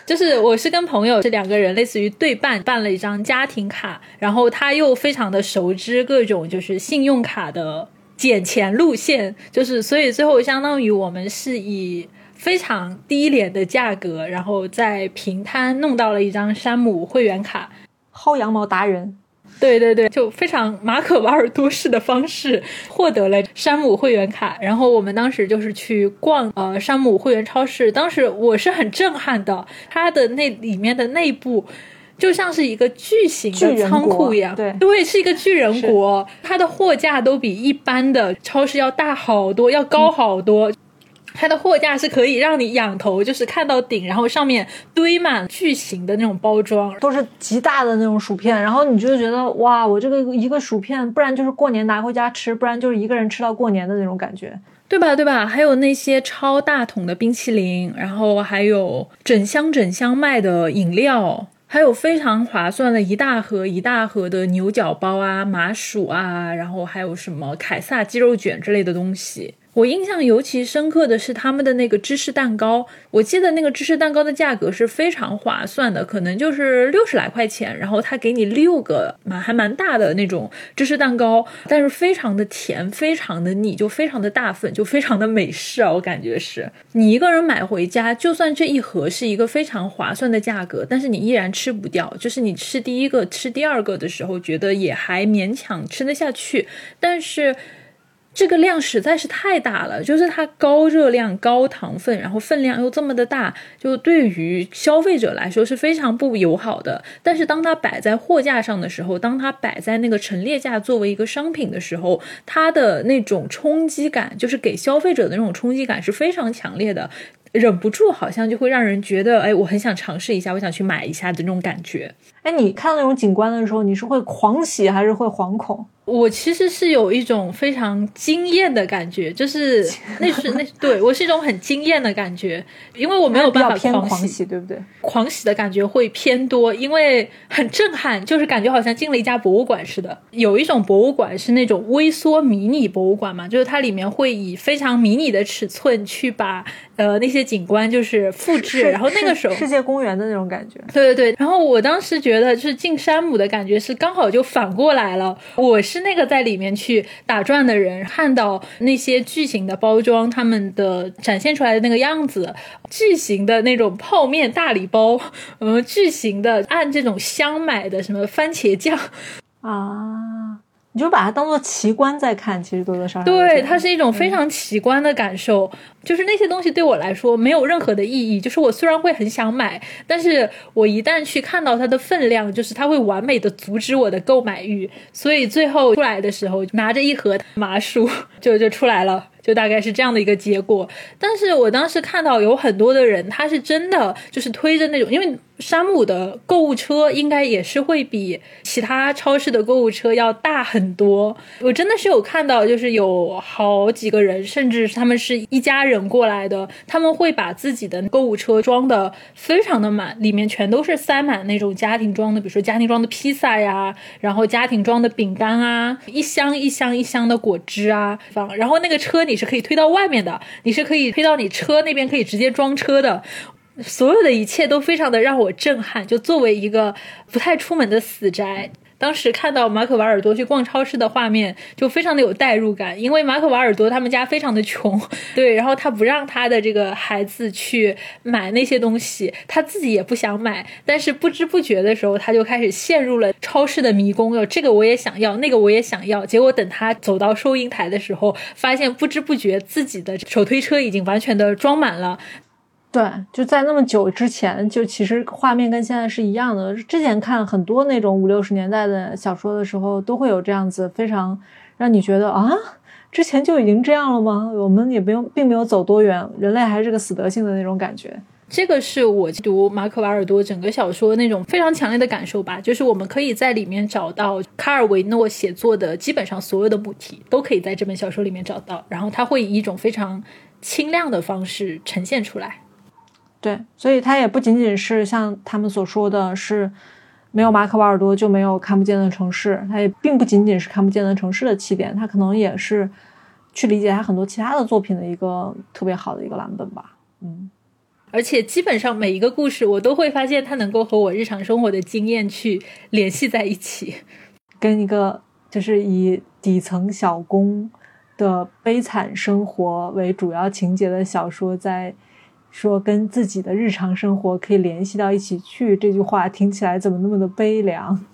Speaker 1: 就是我是跟朋友这两个人类似于对半办了一张家庭卡，然后他又非常的熟知各种就是信用卡的减钱路线，就是所以最后相当于我们是以。非常低廉的价格，然后在平摊弄到了一张山姆会员卡，
Speaker 2: 薅羊毛达人，
Speaker 1: 对对对，就非常马可瓦尔多式的方式获得了山姆会员卡。然后我们当时就是去逛呃山姆会员超市，当时我是很震撼的，它的那里面的内部就像是一个巨型的仓库一样，
Speaker 2: 对，
Speaker 1: 对，是一个巨人国，它的货架都比一般的超市要大好多，要高好多。它的货架是可以让你仰头，就是看到顶，然后上面堆满巨型的那种包装，
Speaker 2: 都是极大的那种薯片，然后你就觉得哇，我这个一个薯片，不然就是过年拿回家吃，不然就是一个人吃到过年的那种感觉，
Speaker 1: 对吧？对吧？还有那些超大桶的冰淇淋，然后还有整箱整箱卖的饮料，还有非常划算的一大盒一大盒的牛角包啊、麻薯啊，然后还有什么凯撒鸡肉卷之类的东西。我印象尤其深刻的是他们的那个芝士蛋糕，我记得那个芝士蛋糕的价格是非常划算的，可能就是六十来块钱，然后他给你六个蛮还蛮大的那种芝士蛋糕，但是非常的甜，非常的腻，就非常的大份，就非常的美式啊，我感觉是你一个人买回家，就算这一盒是一个非常划算的价格，但是你依然吃不掉，就是你吃第一个、吃第二个的时候，觉得也还勉强吃得下去，但是。这个量实在是太大了，就是它高热量、高糖分，然后分量又这么的大，就对于消费者来说是非常不友好的。但是当它摆在货架上的时候，当它摆在那个陈列架作为一个商品的时候，它的那种冲击感，就是给消费者的那种冲击感是非常强烈的，忍不住好像就会让人觉得，哎，我很想尝试一下，我想去买一下的那种感觉。
Speaker 2: 哎，你看到那种景观的时候，你是会狂喜还是会惶恐？
Speaker 1: 我其实是有一种非常惊艳的感觉，就是 那是那对我是一种很惊艳的感觉，因为我没有办法
Speaker 2: 狂喜，对不对？
Speaker 1: 狂喜的感觉会偏多，因为很震撼，就是感觉好像进了一家博物馆似的。有一种博物馆是那种微缩迷你博物馆嘛，就是它里面会以非常迷你的尺寸去把呃那些景观就是复制，然后那个时候
Speaker 2: 世界公园的那种感觉。
Speaker 1: 对对对，然后我当时觉觉得就是进山姆的感觉是刚好就反过来了，我是。那个在里面去打转的人，看到那些巨型的包装，他们的展现出来的那个样子，巨型的那种泡面大礼包，嗯，巨型的按这种箱买的什么番茄酱
Speaker 2: 啊。你就把它当做奇观在看，其实多多少少
Speaker 1: 对，它是一种非常奇观的感受。就是那些东西对我来说没有任何的意义。就是我虽然会很想买，但是我一旦去看到它的分量，就是它会完美的阻止我的购买欲。所以最后出来的时候，拿着一盒麻薯就就出来了。就大概是这样的一个结果，但是我当时看到有很多的人，他是真的就是推着那种，因为山姆的购物车应该也是会比其他超市的购物车要大很多。我真的是有看到，就是有好几个人，甚至他们是一家人过来的，他们会把自己的购物车装的非常的满，里面全都是塞满那种家庭装的，比如说家庭装的披萨呀，然后家庭装的饼干啊，一箱一箱一箱的果汁啊，放，然后那个车你。是可以推到外面的，你是可以推到你车那边，可以直接装车的。所有的一切都非常的让我震撼。就作为一个不太出门的死宅。当时看到马可瓦尔多去逛超市的画面，就非常的有代入感，因为马可瓦尔多他们家非常的穷，对，然后他不让他的这个孩子去买那些东西，他自己也不想买，但是不知不觉的时候，他就开始陷入了超市的迷宫，哟，这个我也想要，那个我也想要，结果等他走到收银台的时候，发现不知不觉自己的手推车已经完全的装满了。
Speaker 2: 对，就在那么久之前，就其实画面跟现在是一样的。之前看很多那种五六十年代的小说的时候，都会有这样子非常让你觉得啊，之前就已经这样了吗？我们也不用，并没有走多远，人类还是个死德性的那种感觉。
Speaker 1: 这个是我读马可·瓦尔多整个小说那种非常强烈的感受吧，就是我们可以在里面找到卡尔维诺写作的基本上所有的母题，都可以在这本小说里面找到。然后他会以一种非常清亮的方式呈现出来。
Speaker 2: 对，所以它也不仅仅是像他们所说的是没有马可·瓦尔多就没有看不见的城市，它也并不仅仅是看不见的城市的起点，它可能也是去理解他很多其他的作品的一个特别好的一个蓝本吧。嗯，
Speaker 1: 而且基本上每一个故事，我都会发现它能够和我日常生活的经验去联系在一起，
Speaker 2: 跟一个就是以底层小工的悲惨生活为主要情节的小说在。说跟自己的日常生活可以联系到一起去，这句话听起来怎么那么的悲凉？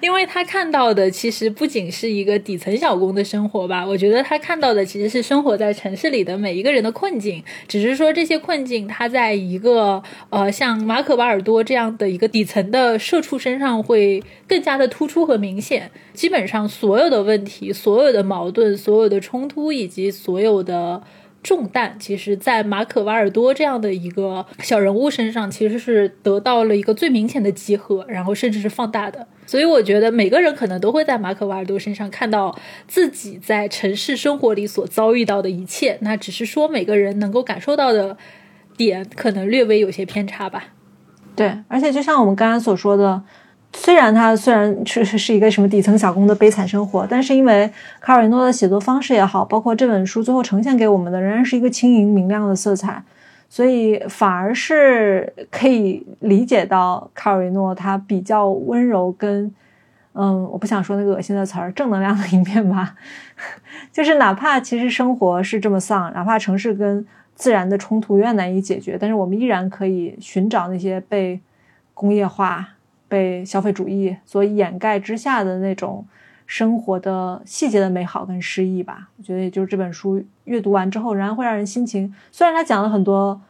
Speaker 1: 因为他看到的其实不仅是一个底层小工的生活吧，我觉得他看到的其实是生活在城市里的每一个人的困境，只是说这些困境他在一个呃像马可·瓦尔多这样的一个底层的社畜身上会更加的突出和明显。基本上所有的问题、所有的矛盾、所有的冲突以及所有的。重担其实，在马可·瓦尔多这样的一个小人物身上，其实是得到了一个最明显的集合，然后甚至是放大的。所以，我觉得每个人可能都会在马可·瓦尔多身上看到自己在城市生活里所遭遇到的一切。那只是说，每个人能够感受到的点可能略微有些偏差吧。
Speaker 2: 对，而且就像我们刚刚所说的。虽然他虽然是是一个什么底层小工的悲惨生活，但是因为卡尔维诺的写作方式也好，包括这本书最后呈现给我们的仍然是一个轻盈明亮的色彩，所以反而是可以理解到卡尔维诺他比较温柔跟嗯，我不想说那个恶心的词儿，正能量的一面吧。就是哪怕其实生活是这么丧，哪怕城市跟自然的冲突永远难以解决，但是我们依然可以寻找那些被工业化。被消费主义所掩盖之下的那种生活的细节的美好跟诗意吧，我觉得也就是这本书阅读完之后，仍然会让人心情。虽然他讲了很多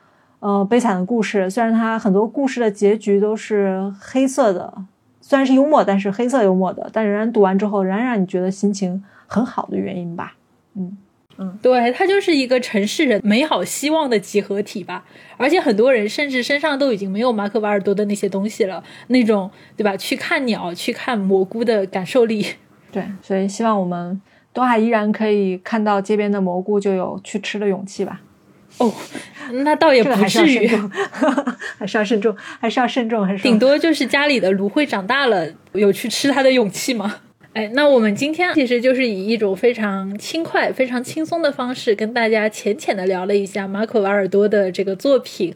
Speaker 2: 呃悲惨的故事，虽然他很多故事的结局都是黑色的，虽然是幽默，但是黑色幽默的，但仍然读完之后，仍然让你觉得心情很好的原因吧，嗯。
Speaker 1: 嗯，对，它就是一个城市人美好希望的集合体吧。而且很多人甚至身上都已经没有马可·瓦尔多的那些东西了，那种对吧？去看鸟、去看蘑菇的感受力。
Speaker 2: 对，所以希望我们东海依然可以看到街边的蘑菇就有去吃的勇气吧。
Speaker 1: 哦，那倒也不至于，
Speaker 2: 还是要慎重，还是要慎重，还是
Speaker 1: 顶多就是家里的芦荟长大了，有去吃它的勇气吗？哎，那我们今天其实就是以一种非常轻快、非常轻松的方式，跟大家浅浅的聊了一下马可·瓦尔多的这个作品。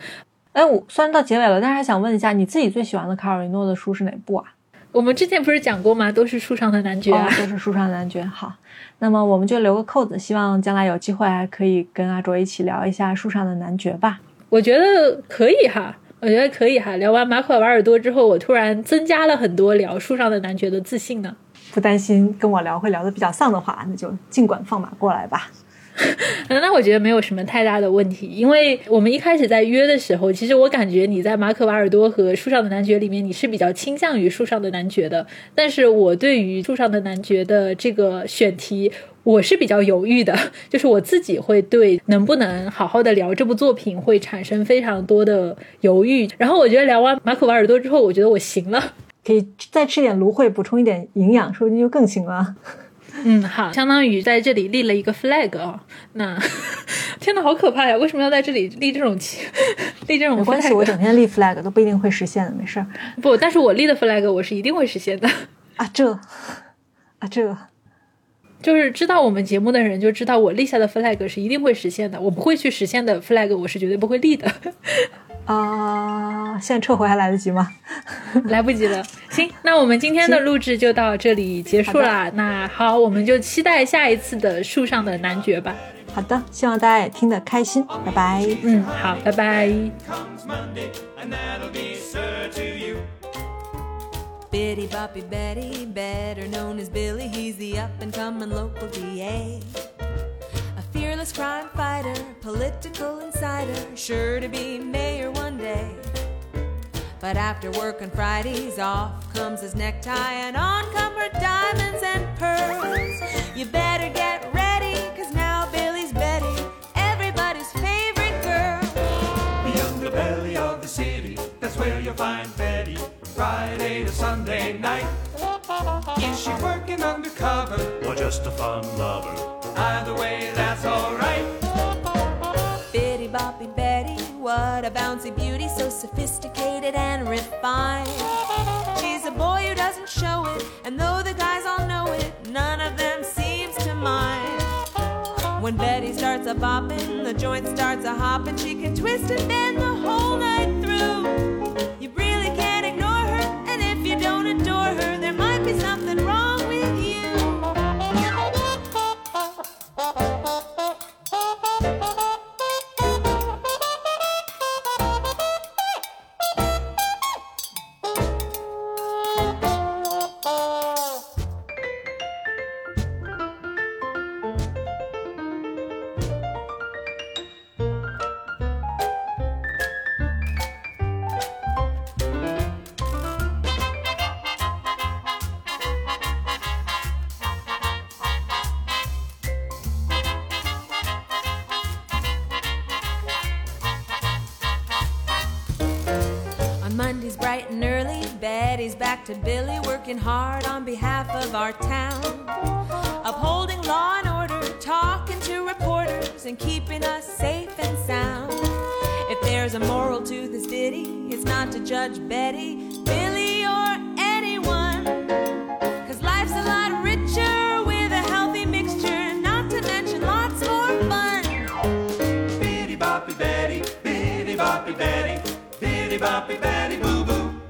Speaker 2: 哎，我虽然到结尾了，但是还想问一下，你自己最喜欢的卡尔维诺的书是哪部啊？
Speaker 1: 我们之前不是讲过吗？都是树上的男爵啊，
Speaker 2: 都是树上的男爵。好，那么我们就留个扣子，希望将来有机会还可以跟阿卓一起聊一下树上的男爵吧。
Speaker 1: 我觉得可以哈，我觉得可以哈。聊完马可·瓦尔多之后，我突然增加了很多聊树上的男爵的自信呢。
Speaker 2: 不担心跟我聊会聊得比较丧的话，那就尽管放马过来吧。
Speaker 1: 那我觉得没有什么太大的问题，因为我们一开始在约的时候，其实我感觉你在马可·瓦尔多和树上的男爵里面，你是比较倾向于树上的男爵的。但是我对于树上的男爵的这个选题，我是比较犹豫的，就是我自己会对能不能好好的聊这部作品会产生非常多的犹豫。然后我觉得聊完马可·瓦尔多之后，我觉得我行了，
Speaker 2: 可以再吃点芦荟补充一点营养，说不定就更行了。
Speaker 1: 嗯，好，相当于在这里立了一个 flag 啊。那天呐，好可怕呀！为什么要在这里立这种旗？立这种
Speaker 2: 没关系，我整天立 flag 都不一定会实现的，没事儿。
Speaker 1: 不，但是我立的 flag 我是一定会实现的。
Speaker 2: 啊，这啊这，
Speaker 1: 就是知道我们节目的人就知道我立下的 flag 是一定会实现的。我不会去实现的 flag 我是绝对不会立的。
Speaker 2: 啊，现在撤回还来得及吗？
Speaker 1: 来不及了。行，那我们今天的录制就到这里结束了。那好，我们就期待下一次的树上的男爵吧。
Speaker 2: 好的，希望大家也听得开心。拜拜。
Speaker 1: 嗯，好，拜拜。
Speaker 3: Bitty Boppy Betty, better known as Billy, he's the up and coming local DA. Fearless crime fighter, political insider, sure to be mayor one day. But after work on Fridays, off comes his necktie and on come her diamonds and pearls. You better get ready, cause now Billy's Betty, everybody's favorite girl.
Speaker 4: The underbelly of the city, that's where you'll find Betty. Friday to Sunday night. Is she working undercover or just a fun lover? Either way, that's alright.
Speaker 3: Bitty Boppy Betty, what a bouncy beauty, so sophisticated and refined. She's a boy who doesn't show it, and though the guys all know it, none of them seems to mind. When Betty starts a bopping, the joint starts a hopping, she can twist and bend the whole night through. You really can't ignore her, and if you don't adore her, there might be something Thank you. Judge Betty, Billy, or anyone. Cause life's a lot richer with a healthy mixture, not to mention lots more fun.
Speaker 4: Bitty boppy Betty, bitty boppy Betty, bitty boppy Betty boo boo.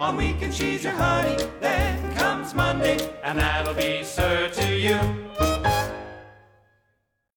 Speaker 4: On weekends she's your honey, then comes Monday, and that'll be sir to you.